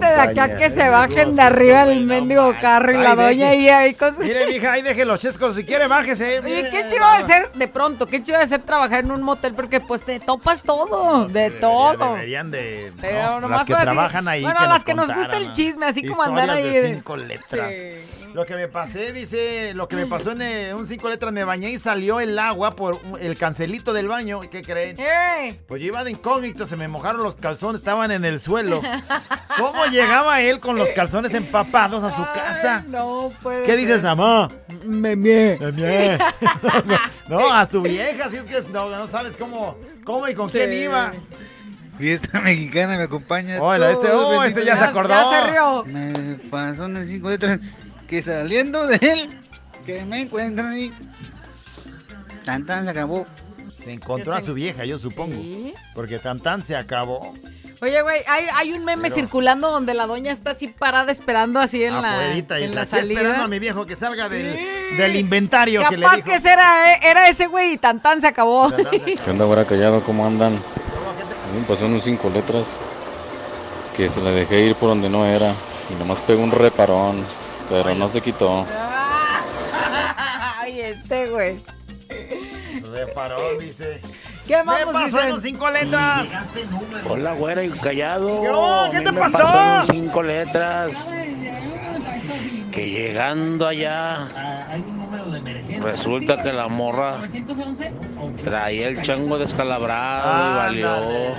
de acá que se bajen de arriba del mendigo carro y la doña ahí, ahí con... Mire, mija, ahí deje los chescos. Si quiere, bájese. Oye, mire, qué chido de ser, de pronto, qué chido de ser trabajar en un motel porque pues te topas todo, de todo. Deberían de. las que trabajan ahí. Bueno, las que nos gusta el chisme, así como andar ahí de de- cinco letras. Lo que me pasé, dice, lo que me pasó en eh, un cinco letras, me bañé y salió el agua por un- el cancelito del baño. ¿Y ¿Qué creen? ¡Ey! Pues yo iba de incógnito, se me mojaron los calzones, estaban en el suelo. ¿Cómo llegaba él con los calzones empapados a su casa? No puede ¿Qué dices, mamá? Me mié. Me mié. No, a su vieja, si es que no, no sabes cómo, cómo y con Sí. quién iba. Fiesta mexicana me acompaña. Hola, este- oh, este ya se acordó. Ya se rió. Me pasó en el 5 letras que saliendo de él, que me encuentran ahí. Tan tan se acabó. Se encontró a su vieja, yo supongo. Porque tan tan se acabó. Oye, güey, hay, hay un meme Pero- circulando donde la doña está así parada esperando así en la, Afuerita, y en la está aquí esperando a salida. mi viejo que salga del, del inventario que le dijo. que ese era, eh, era ese güey y tan tan se acabó. ¿Qué onda, güera callado? ¿Cómo andan? A mí me pasó en un cinco letras que se la dejé ir por donde no era y nomás pegó un reparón, pero no se quitó. Ay, este güey. Farol, dice. ¿Qué vamos pasó en cinco letras. Hola, güera y callado. ¿Qué? ¿Qué te pasó? pasó en cinco letras. Que llegando allá, resulta que la morra traía el chango descalabrado y valió.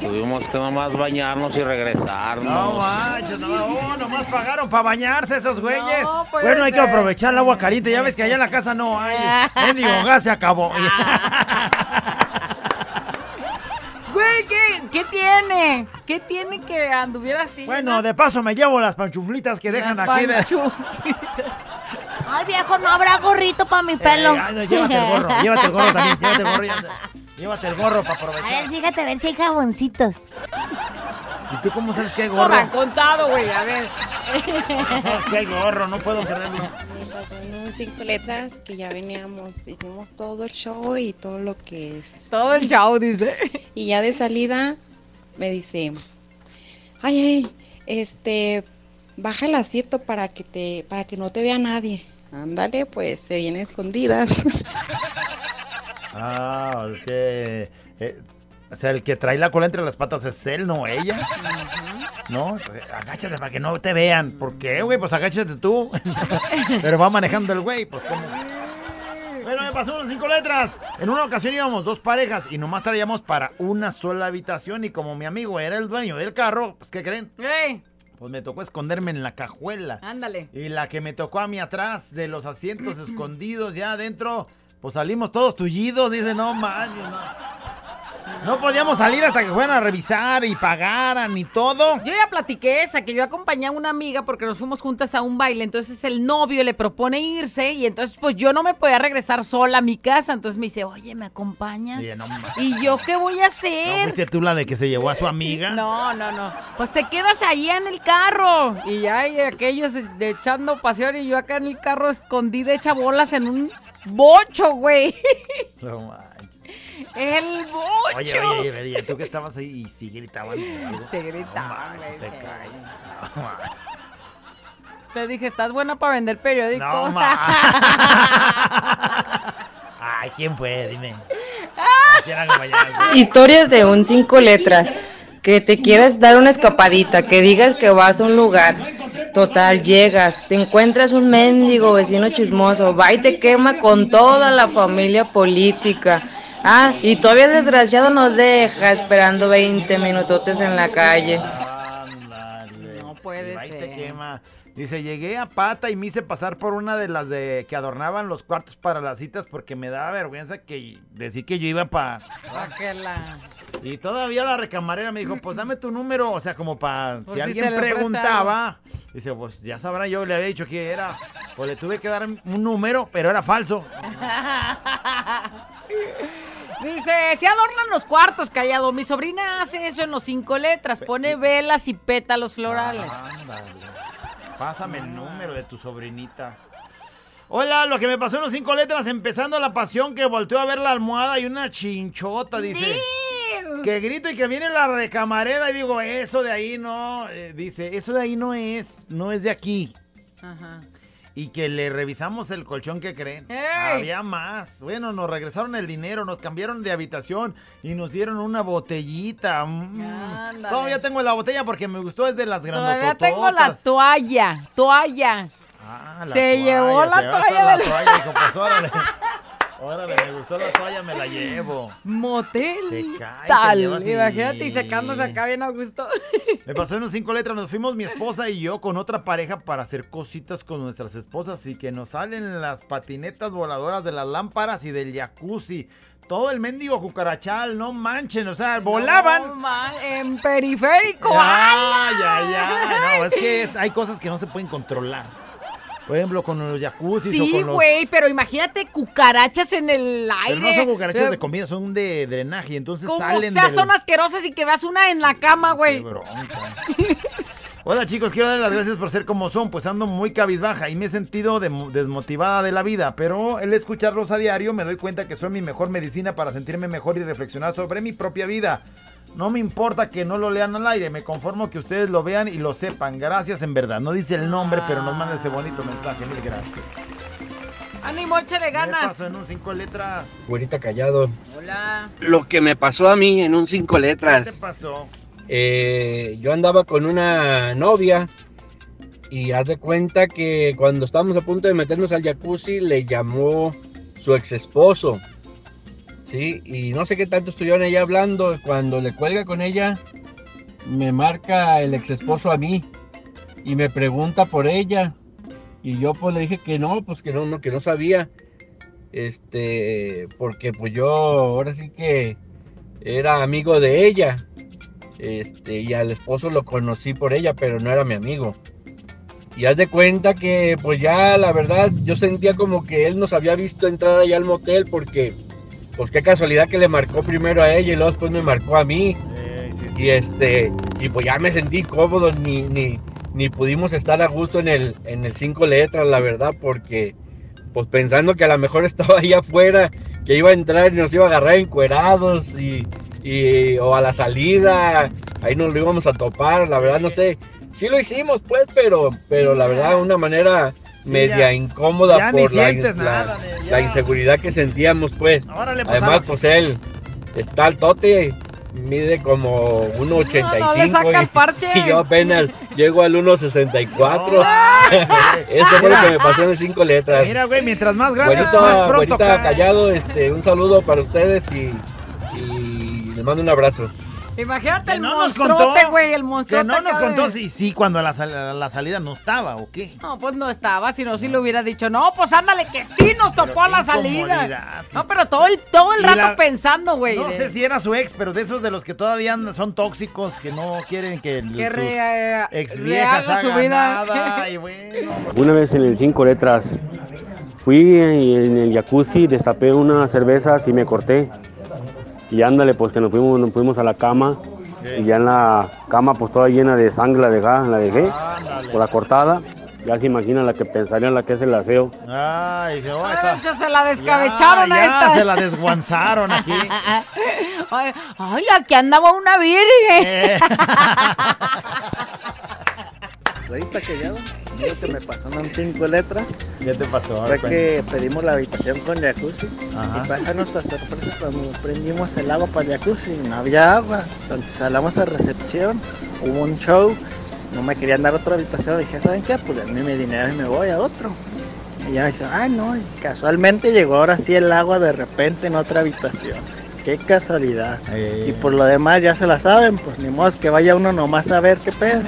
Tuvimos que nomás bañarnos y regresarnos. No manches, no, oh, nomás pagaron para bañarse esos güeyes. puede bueno, hay que ser. aprovechar el agua caliente. Ya ves que allá en la casa no hay. Mendigo gas se acabó. Güey, ¿qué, ¿qué tiene? ¿Qué tiene que anduviera así? Bueno, de paso me llevo las panchuflitas que dejan Las aquí de... Ay, viejo, no habrá gorrito para mi pelo. Eh, ay, no, llévate el gorro, llévate el gorro también, llévate el gorro. Llévate, el gorro para A ver, aprovechar. fíjate a ver si hay jaboncitos. ¿Y tú cómo sabes que hay No gorro? me han contado, güey, a ver. ¿Cómo sabes que hay gorro? No puedo creerlo. Me pasó un cinco letras que ya veníamos, hicimos todo el show y todo lo que es. Todo el show, dice. Y ya de salida me dice, ay, ay, este, baja el acierto para que te, para que no te vea nadie. Ándale, pues se viene escondidas. Ah, es que... eh, o sea, el que trae la cola entre las patas es él, no ella. ¿No? Agáchate para que no te vean. ¿Por qué, güey? Pues agáchate tú. Pero va manejando el güey, pues cómo. Bueno, me pasó unas cinco letras. En una ocasión íbamos dos parejas y nomás traíamos para una sola habitación. Y como mi amigo era el dueño del carro, pues ¿qué creen? Ey, Pues me tocó esconderme en la cajuela. ándale. Y la que me tocó a mí atrás de los asientos escondidos ya adentro, pues salimos todos tullidos. Dice, no manches, no. No podíamos salir hasta que fueran a revisar y pagaran y todo. Yo ya platiqué esa, que yo acompañé a una amiga porque nos fuimos juntas a un baile, entonces el novio le propone irse y entonces pues yo no me podía regresar sola a mi casa, entonces me dice, oye, ¿me acompañas? Oye, no, ¿Y yo qué voy a ¿No hacer? fuiste tú la de que se llevó a su amiga? No, no, no. Pues te quedas ahí en el carro. Y ya y aquellos de echando pasión y yo acá en el carro escondida hecha bolas en un bocho, güey. No manches. El bocho. Oye, oye, oye, oye, tú que estabas ahí y sí gritaban. Se gritaban, No manches, te güey. cae. Te dije, estás buena para vender periódico. No. Ay, ¿quién fue? Dime. Historias de un cinco letras. Que te quieras dar una escapadita, que digas que vas a un lugar. Total, llegas, te encuentras un mendigo vecino chismoso, va y te quema con toda la familia política. Ah, y todavía el desgraciado nos deja esperando 20 minutotes en la calle. No puede ser. Dice, llegué a pata y me hice pasar por una de las de que adornaban los cuartos para las citas porque me daba vergüenza que decir que yo iba para... La- Y todavía la recamarera me dijo, pues dame tu número, o sea, como para... Si si alguien preguntaba, dice, pues ya sabrá, yo le había dicho que era. Pues le tuve que dar un número, pero era falso. Dice, se adornan los cuartos, callado. Mi sobrina hace eso en los cinco letras. Pone velas y pétalos florales. Ándale. Pásame el número de tu sobrinita. Hola, lo que me pasó en los cinco letras, empezando la pasión que volteó a ver la almohada y una chinchota, dice. Que grito y que viene la recamarera y digo, eso de ahí no, eh, dice, eso de ahí no es, no es de aquí. Ajá. Y que le revisamos el colchón que creen. ¡Ey! Había más. Bueno, nos regresaron el dinero, nos cambiaron de habitación y nos dieron una botellita. Mm. Todavía tengo la botella porque me gustó, es de las Todavía grandotototas. tengo la toalla. Toalla. Ah, la Se llevó la se toalla la del- toalla, dijo, pues órale. Me gustó la toalla, me la llevo. Motel. Te cae, te Tal. Imagínate y secándose acá bien a gusto. Me pasó en unos cinco letras, nos fuimos mi esposa y yo con otra pareja para hacer cositas con nuestras esposas y que nos salen las patinetas voladoras de las lámparas y del jacuzzi. Todo el mendigo cucarachal, no manchen, o sea, volaban. No, en periférico. Ay, ay, ay. No, es que es- hay cosas que no se pueden controlar. Por ejemplo, con los jacuzzis o Sí, con los... güey, pero imagínate cucarachas en el aire. Pero no son cucarachas Pero- de comida, son de drenaje, entonces Como salen sea, del... son asquerosas y que veas una en la cama, güey. Qué bronca. Hola chicos, quiero dar las gracias por ser como son, pues ando muy cabizbaja y me he sentido desmotivada de la vida, pero el escucharlos a diario me doy cuenta que son mi mejor medicina para sentirme mejor y reflexionar sobre mi propia vida. No me importa que no lo lean al aire, me conformo que ustedes lo vean y lo sepan. Gracias en verdad. No dice el nombre, pero nos manda ese bonito mensaje. Mil gracias. Ánimo, échale ¿Qué ganas. pasó en un cinco letras? Güerita callado. Hola. Lo que me pasó a mí en un cinco ¿Qué letras. te pasó? Eh, yo andaba con una novia y haz de cuenta que cuando estábamos a punto de meternos al jacuzzi le llamó su ex esposo. Sí, y no sé qué tanto estuvieron ella hablando. Cuando le cuelga con ella, me marca el ex esposo a mí y me pregunta por ella. Y yo pues le dije que no, pues que no, no, que no sabía. Este, porque pues yo ahora sí que era amigo de ella. Este, y al esposo lo conocí por ella, pero no era mi amigo. Y haz de cuenta que, pues ya, la verdad, yo sentía como que él nos había visto entrar allá al motel porque, pues qué casualidad que le marcó primero a ella y luego después me marcó a mí. Y este, y pues ya me sentí cómodo, ni, ni, ni pudimos estar a gusto en el, en el cinco letras, la verdad, porque, pues pensando que a lo mejor estaba ahí afuera, que iba a entrar y nos iba a agarrar encuerados y, y o a la salida, ahí nos lo íbamos a topar, la verdad no sé. Sí lo hicimos pues, pero pero la verdad de una manera media incómoda ya por la, la- nada la inseguridad que sentíamos pues. Órale, pues, Además pues él está al tote, mide como 1.85 No, no le saca el parche. y yo apenas llego al 1.64. Ah. Eso fue lo que me pasó en cinco letras. Mira, güey, mientras más grande, más pronto güerita callado, este, un saludo para ustedes y, y les mando un abrazo. Imagínate el no monstruote, güey, el Que monstruote. no nos contó si sí cuando a la, sal- la salida no estaba o qué. No, pues no estaba, sino si le hubiera dicho, no, pues ándale, que sí nos topó a la salida. No, pero todo el, todo el rato la- pensando, güey. No de- sé si era su ex, pero de esos de los que todavía son tóxicos, que no quieren que, Que sus re- ex rehaga viejas su hagan vida. nada. Y bueno, Una vez en el cinco letras fui en el jacuzzi, destapé unas cervezas y me corté. Y ándale, pues que nos fuimos, nos fuimos a la cama. Y ya en la cama, pues toda llena de sangre la dejé, la dejé por la cortada. Ya se imaginan la que pensarían la que es el aseo. Ay, oh, Ay, esta- muchos se la descabecharon ya, a esta. se la desguanzaron aquí. Ay, ay, aquí andaba una virgen. Eh. Ahorita callado, lo que me pasó en cinco letras ¿Qué te pasó? Fue que pedimos la habitación con jacuzzi Ajá. y para nuestra sorpresa cuando prendimos el agua para el jacuzzi no había agua. Entonces hablamos a recepción, hubo un show, no me querían dar otra habitación, dije, ¿saben qué? Pues denme mi dinero y me voy a otro. Y ya me dice, ah no, y casualmente llegó ahora sí el agua de repente en otra habitación. Qué casualidad. Eh. Y por lo demás ya se la saben, pues ni modo que vaya uno nomás a ver qué pedo.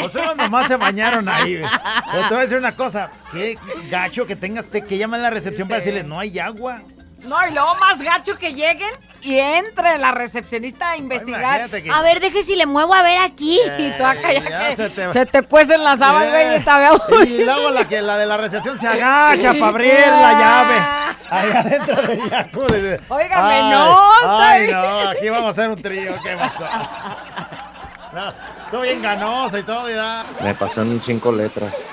Pues unos nomás se bañaron ahí. güey. Pero te voy a decir una cosa. Qué gacho que tengas te- que llamar a la recepción para decirle, no hay agua. No, y luego más gacho que lleguen y entre la recepcionista a investigar. que- A ver, deje si le muevo a ver aquí. y tú acá ya, ya que se te- se te cuecen las habas, güey, y te Y luego la que la de la recepción se agacha para abrir la llave. Ahí adentro del jacuzzi. Óigame, Ay, no, Ay, no, aquí vamos a hacer un trío. ¿Qué pasó? No, bien ganoso y todo, dirá. Me pasó en cinco letras,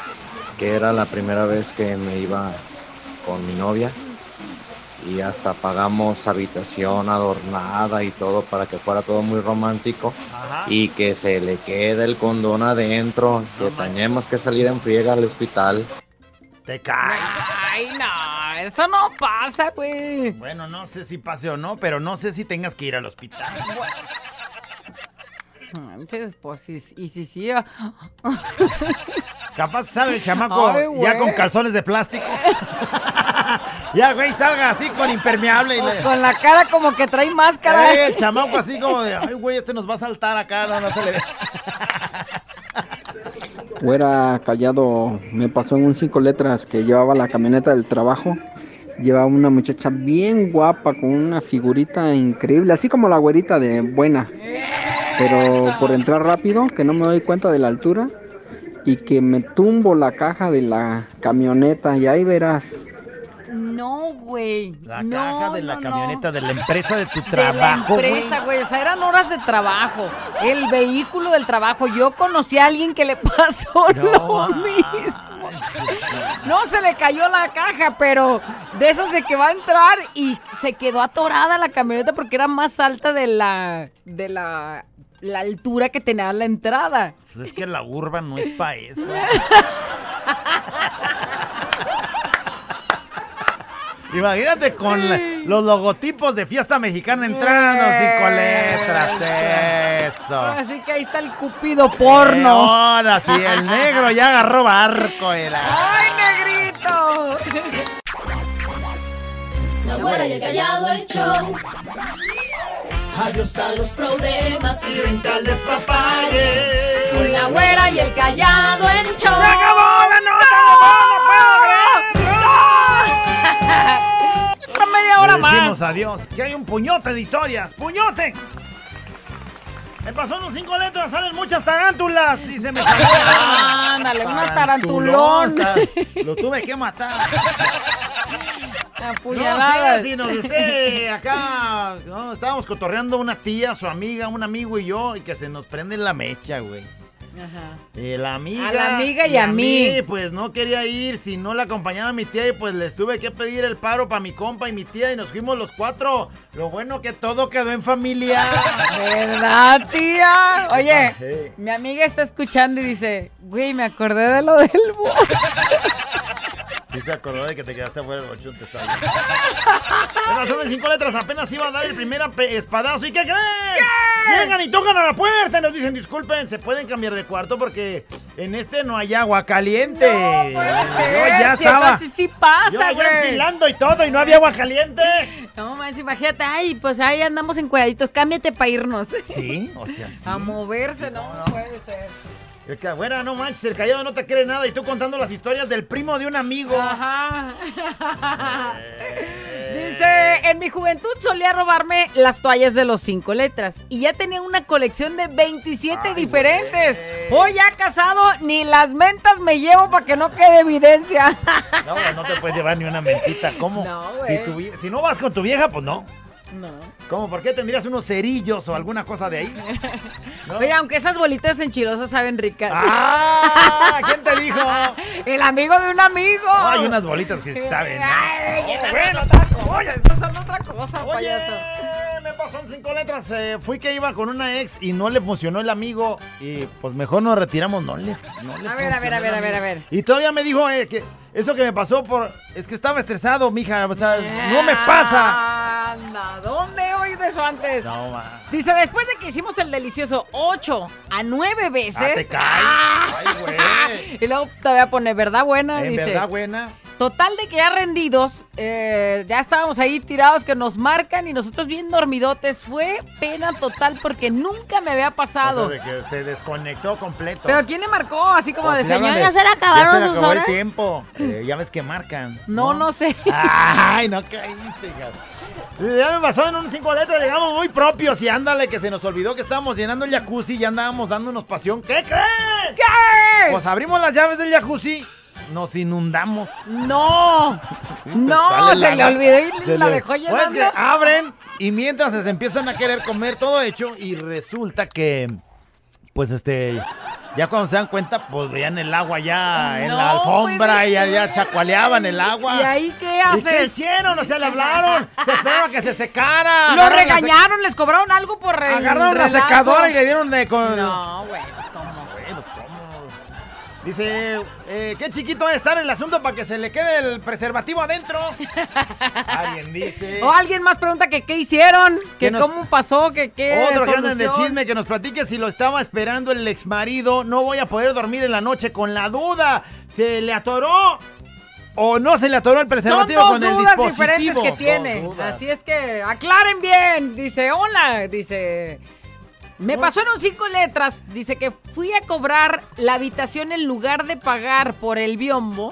que era la primera vez que me iba con mi novia y hasta pagamos habitación adornada y todo para que fuera todo muy romántico y que se le quede el condón adentro, que tenemos que salir en friega al hospital. Te cae. Ay, no, eso no pasa, güey. Bueno, no sé si pase o no, pero no sé si tengas que ir al hospital. Entonces, pues, y, y si sí. ah. Capaz sale el chamaco Ay, ya con calzones de plástico. Ya, güey, salga así con impermeable y le... Con la cara como que trae máscara. Eh, el chamaco así como de, ay, güey, este nos va a saltar acá, no, no se le ve. Fuera callado, me pasó en un cinco letras que llevaba la camioneta del trabajo. Llevaba una muchacha bien guapa con una figurita increíble, así como la güerita de buena. Pero por entrar rápido, que no me doy cuenta de la altura y que me tumbo la caja de la camioneta y ahí verás. No, güey. La no, caja de la no, camioneta de la empresa de tu De trabajo, la empresa, güey. O sea, eran horas de trabajo. El vehículo del trabajo. Yo conocí a alguien que le pasó lo mismo. No se le cayó la caja, pero de esas de que va a entrar y se quedó atorada la camioneta porque era más alta de la de la, la altura que tenía la entrada. Pues es que la urba no es para eso. Imagínate con la- los logotipos de fiesta mexicana entrando, cinco letras, eso. Así que ahí está el cupido porno. Eh, ahora sí, el negro ya agarró barco. Era. ¡Ay, negrito! La güera y el callado el show. Adiós a los problemas y vente al despapalle. Con la güera y el callado el show. ¡Se acabó la nota! ¡Otra nada más. Decimos adiós. Que hay un puñote de historias. ¡Puñote! Me pasó unos cinco letras, salen muchas tarántulas, dice mi Ándale, una tarantulón. Lo tuve que matar. Apuñaladas. No sé si nos esté acá. No, estábamos cotorreando una tía, su amiga, un amigo y yo, y que se nos prende la mecha, güey. Ajá. Eh, la amiga. A la amiga y a mí. Pues no quería ir, si no la acompañaba mi tía, y pues les tuve que pedir el paro para mi compa y mi tía, y nos fuimos los cuatro. Lo bueno que todo quedó en familia. ¿Verdad, tía? Oye, mi amiga está escuchando y dice, güey, me acordé de lo del búho. Sí se acordó de que te quedaste afuera del bochón, te estaba son las cinco letras, apenas iba a dar el primer espadazo. ¿Y qué creen? Llegan y tocan a la puerta y nos dicen, disculpen, ¿se pueden cambiar de cuarto? Porque en este no hay agua caliente. No puede ser, Yo ya si estaba... sí, sí pasa, yo ya enfilando y todo y no había agua caliente. No manches, imagínate, ay, pues ahí andamos encuadraditos, cámbiate para irnos. Sí, o sea, sí. A moverse, no, no puede ser. El que, no manches, el callado no te cree nada y tú contando las historias del primo de un amigo. Ajá. Dice, en mi juventud solía robarme las toallas de los cinco letras y ya tenía una colección de 27 diferentes. Hoy ya casado, ni las mentas me llevo para que no quede evidencia. No, güey, no te puedes llevar ni una mentita. ¿Cómo? No, si, güey. tu si no vas con tu vieja, pues no. No. ¿Cómo? ¿Por qué tendrías unos cerillos o alguna cosa de ahí? ¿No? Oye, aunque esas bolitas enchilosas saben ricas. ¡Ah! ¿Quién te dijo? El amigo de un amigo. No, hay unas bolitas que saben. ¿no? Ay, esas bueno. otra cosa, esas son otra cosa, Oye, payaso. me pasó en cinco letras. eh, fui que iba con una ex y no le funcionó el amigo. Y pues mejor nos retiramos. No le, no le A ver, a ver, a ver, a ver, a ver. Y todavía me dijo eh, que eso que me pasó por. Es que estaba estresado, mija. O sea, no me pasa. Anda, ¿dónde oído eso antes? No, ma. Dice, después de que hicimos el delicioso 8 a 9 veces. Ah, te cae. ¡Ah! Ay, güey. Y luego todavía pone, ¿verdad buena? En Dice. verdad, buena. Total de que ya rendidos, eh, ya estábamos ahí tirados que nos marcan y nosotros bien dormidotes. Fue pena total porque nunca me había pasado. O sea, de que se desconectó completo. Pero ¿quién le marcó? Así como de señor, ya se le acabaron ya se le sus acabó horas. el tiempo. Eh, ya ves que marcan. No, no sé. Ay, no caíste, hija. Ya me pasó en un cinco letras, llegamos muy propios y ándale que se nos olvidó que estábamos llenando el jacuzzi y ya andábamos dándonos pasión. ¿Qué creen? ¿Qué? Pues abrimos las llaves del jacuzzi, nos inundamos. No, no, se le olvidó y Se la le- dejó Pues llenando. que abren y mientras se empiezan a querer comer todo hecho y resulta que, pues este, ya cuando se dan cuenta, pues veían el agua ya en la alfombra puede y ya, ya chacualeaban el agua. ¿Y ahí qué ¿Y haces? qué hicieron? O sea, le hablaron. Se esperaron a que se secara. Lo regañaron, les cobraron algo por el Agarraron la secadora y le dieron de con. No, pues. Güey, pues, ¿cómo? Dice, eh, qué chiquito va a estar el asunto para que se le quede el preservativo adentro. Alguien dice. O alguien más pregunta que qué hicieron, que Que nos- cómo pasó, que qué Otro que de chisme que nos platique si lo estaba esperando el ex marido. No voy a poder dormir en la noche con la duda. ¿Se le atoró o no se le atoró el Son preservativo dos con el dudas dispositivo? diferentes que tiene. Así es que aclaren bien. Dice, hola, dice. Me pasó en un cinco letras. Dice que fui a cobrar la habitación en lugar de pagar por el biombo.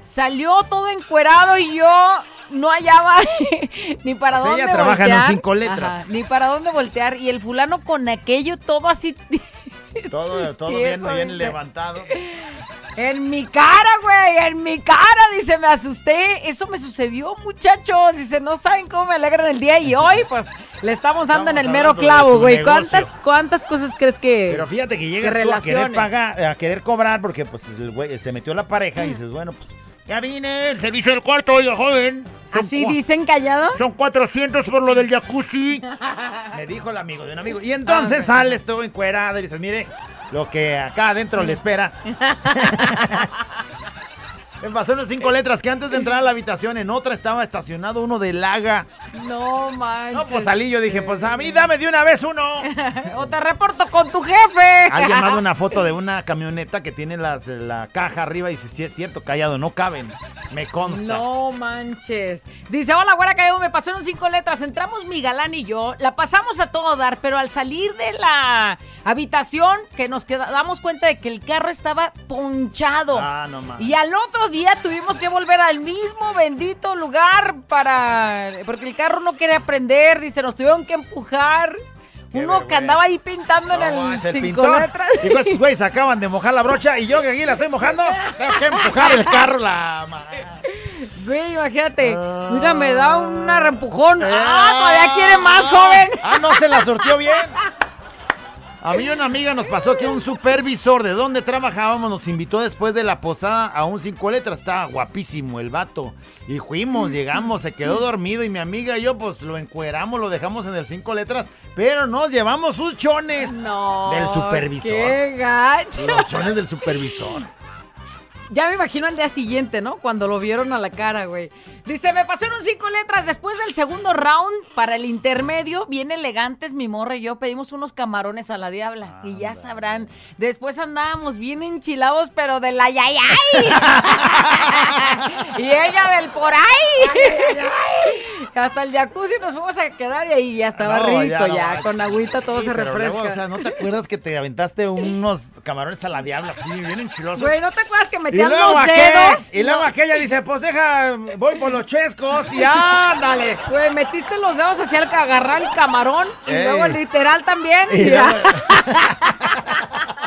Salió todo encuerado y yo no hallaba ni para sea, dónde ella trabaja en cinco letras. Ajá, ni para dónde voltear. Y el fulano con aquello todo así. Todo, todo bien, eso bien dice. levantado. En mi cara, güey, en mi cara, dice, me asusté. Eso me sucedió, muchachos. Dice, no saben cómo me alegran el día. Y hoy, pues, le estamos dando en el mero clavo, güey. ¿Cuántas, ¿Cuántas cosas crees que. Pero fíjate que llegas que tú a querer pagar, a querer cobrar porque pues el güey se metió la pareja y dices, bueno, pues ya vine, el servicio del cuarto, oiga, joven. Son ¿Así dicen callados? Son 400 por lo del jacuzzi. Me dijo el amigo de un amigo. Y entonces Ah, ok. sales todo encuerado y dices, mire, lo que acá adentro le espera. Me pasó unas cinco letras que antes de entrar a la habitación en otra estaba estacionado uno de laga. No manches. No, pues salí yo dije, pues a mí dame de una vez uno. o te reporto con tu jefe. Alguien mandó una foto de una camioneta que tiene las, la caja arriba y dice, sí es cierto, callado, no caben. Me consta. No manches. Dice, hola, güera callado, me pasó en un cinco letras. Entramos mi galán y yo, la pasamos a todo dar, pero al salir de la habitación, que nos queda- damos cuenta de que el carro estaba ponchado. Ah, no más. Y al otro día tuvimos que volver al mismo bendito lugar para... Porque el carro no quería prender, dice, nos tuvieron que empujar. Uno que andaba ahí pintando en el el cinco pintor. letras. Digo, esos güeyes acaban de mojar la brocha y yo que aquí la estoy mojando, tengo que empujar el carro la Güey, imagínate. Oiga, me da un reempujón. ¡Ah, todavía quiere más, joven! Ah, no se la sortió bien. A mí una amiga nos pasó que un supervisor de donde trabajábamos nos invitó después de la posada a un cinco letras. Estaba guapísimo el vato. Y fuimos, llegamos, se quedó dormido y mi amiga y yo pues lo encueramos, lo dejamos en el cinco letras, pero nos llevamos sus chones No, del supervisor. ¡Qué gacho! Los chones del supervisor. Ya me imagino al día siguiente, ¿no? Cuando lo vieron a la cara, güey. Dice, me pasaron cinco letras. Después del segundo round, para el intermedio, bien elegantes, mi morra y yo pedimos unos camarones a la diabla. Y ya sabrán. Después andábamos bien enchilados, pero de la yayay. y ella del por ahí. Hasta el jacuzzi nos fuimos a quedar y ahí ya estaba No, rico, ya con agüita todo Sí, se refresca. luego, o sea, ¿no te acuerdas que te aventaste unos camarones a la diabla así, bien enchilosos? Güey, ¿no te acuerdas que Y luego, los dedos? y luego aquella dice, pues deja, voy por los chescos y ándale. Güey, metiste los dedos hacia el que agarrar el camarón y luego literal también. Y y ya.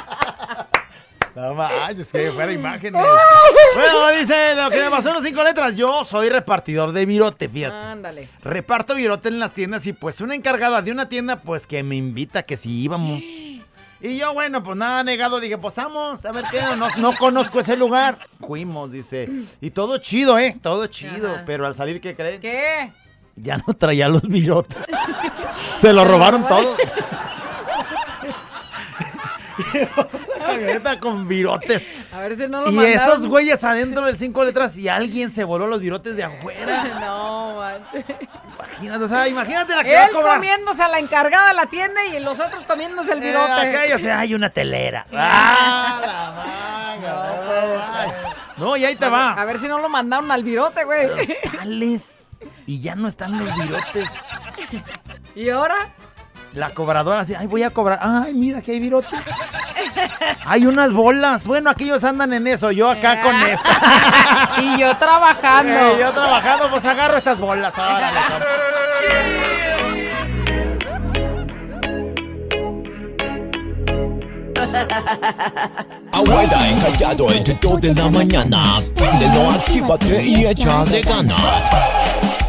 No manches, que fuera imágenes. bueno, dice lo que me pasó en los cinco letras. Yo soy repartidor de virote, fíjate. Ándale. Reparto virote en las tiendas y pues una encargada de una tienda pues que me invita que si íbamos. Y yo, bueno, pues nada negado, dije, pues vamos, a ver qué, no, no conozco ese lugar. Fuimos, dice. Y todo chido, ¿eh? Todo chido. Ajá. Pero al salir, ¿qué creen? ¿Qué? Ya no traía los virotes. Se lo robaron todos. La camioneta con virotes. A ver si no lo Y mandaron. esos güeyes adentro del cinco letras y alguien se voló los virotes de afuera. No, manches. Imagínate, o sea, imagínate la que va a Él cobrar. comiéndose a la encargada de la tienda y los otros comiéndose el Eh, virote. acá yo sé, hay una telera. Ah, la manga, ay. No, y ahí te va. A ver si no lo mandaron al virote, güey. Sales y ya no están los virotes. ¿Y ahora? La cobradora así, ay, voy a cobrar. Ay, mira que hay virote. Hay unas bolas. Bueno, aquellos andan en eso, yo acá con esta. y yo trabajando. Eh, yo trabajando, pues agarro estas bolas. órale, Abuela encallado entre dos de la mañana. Préndelo, actívate y echa de ganas.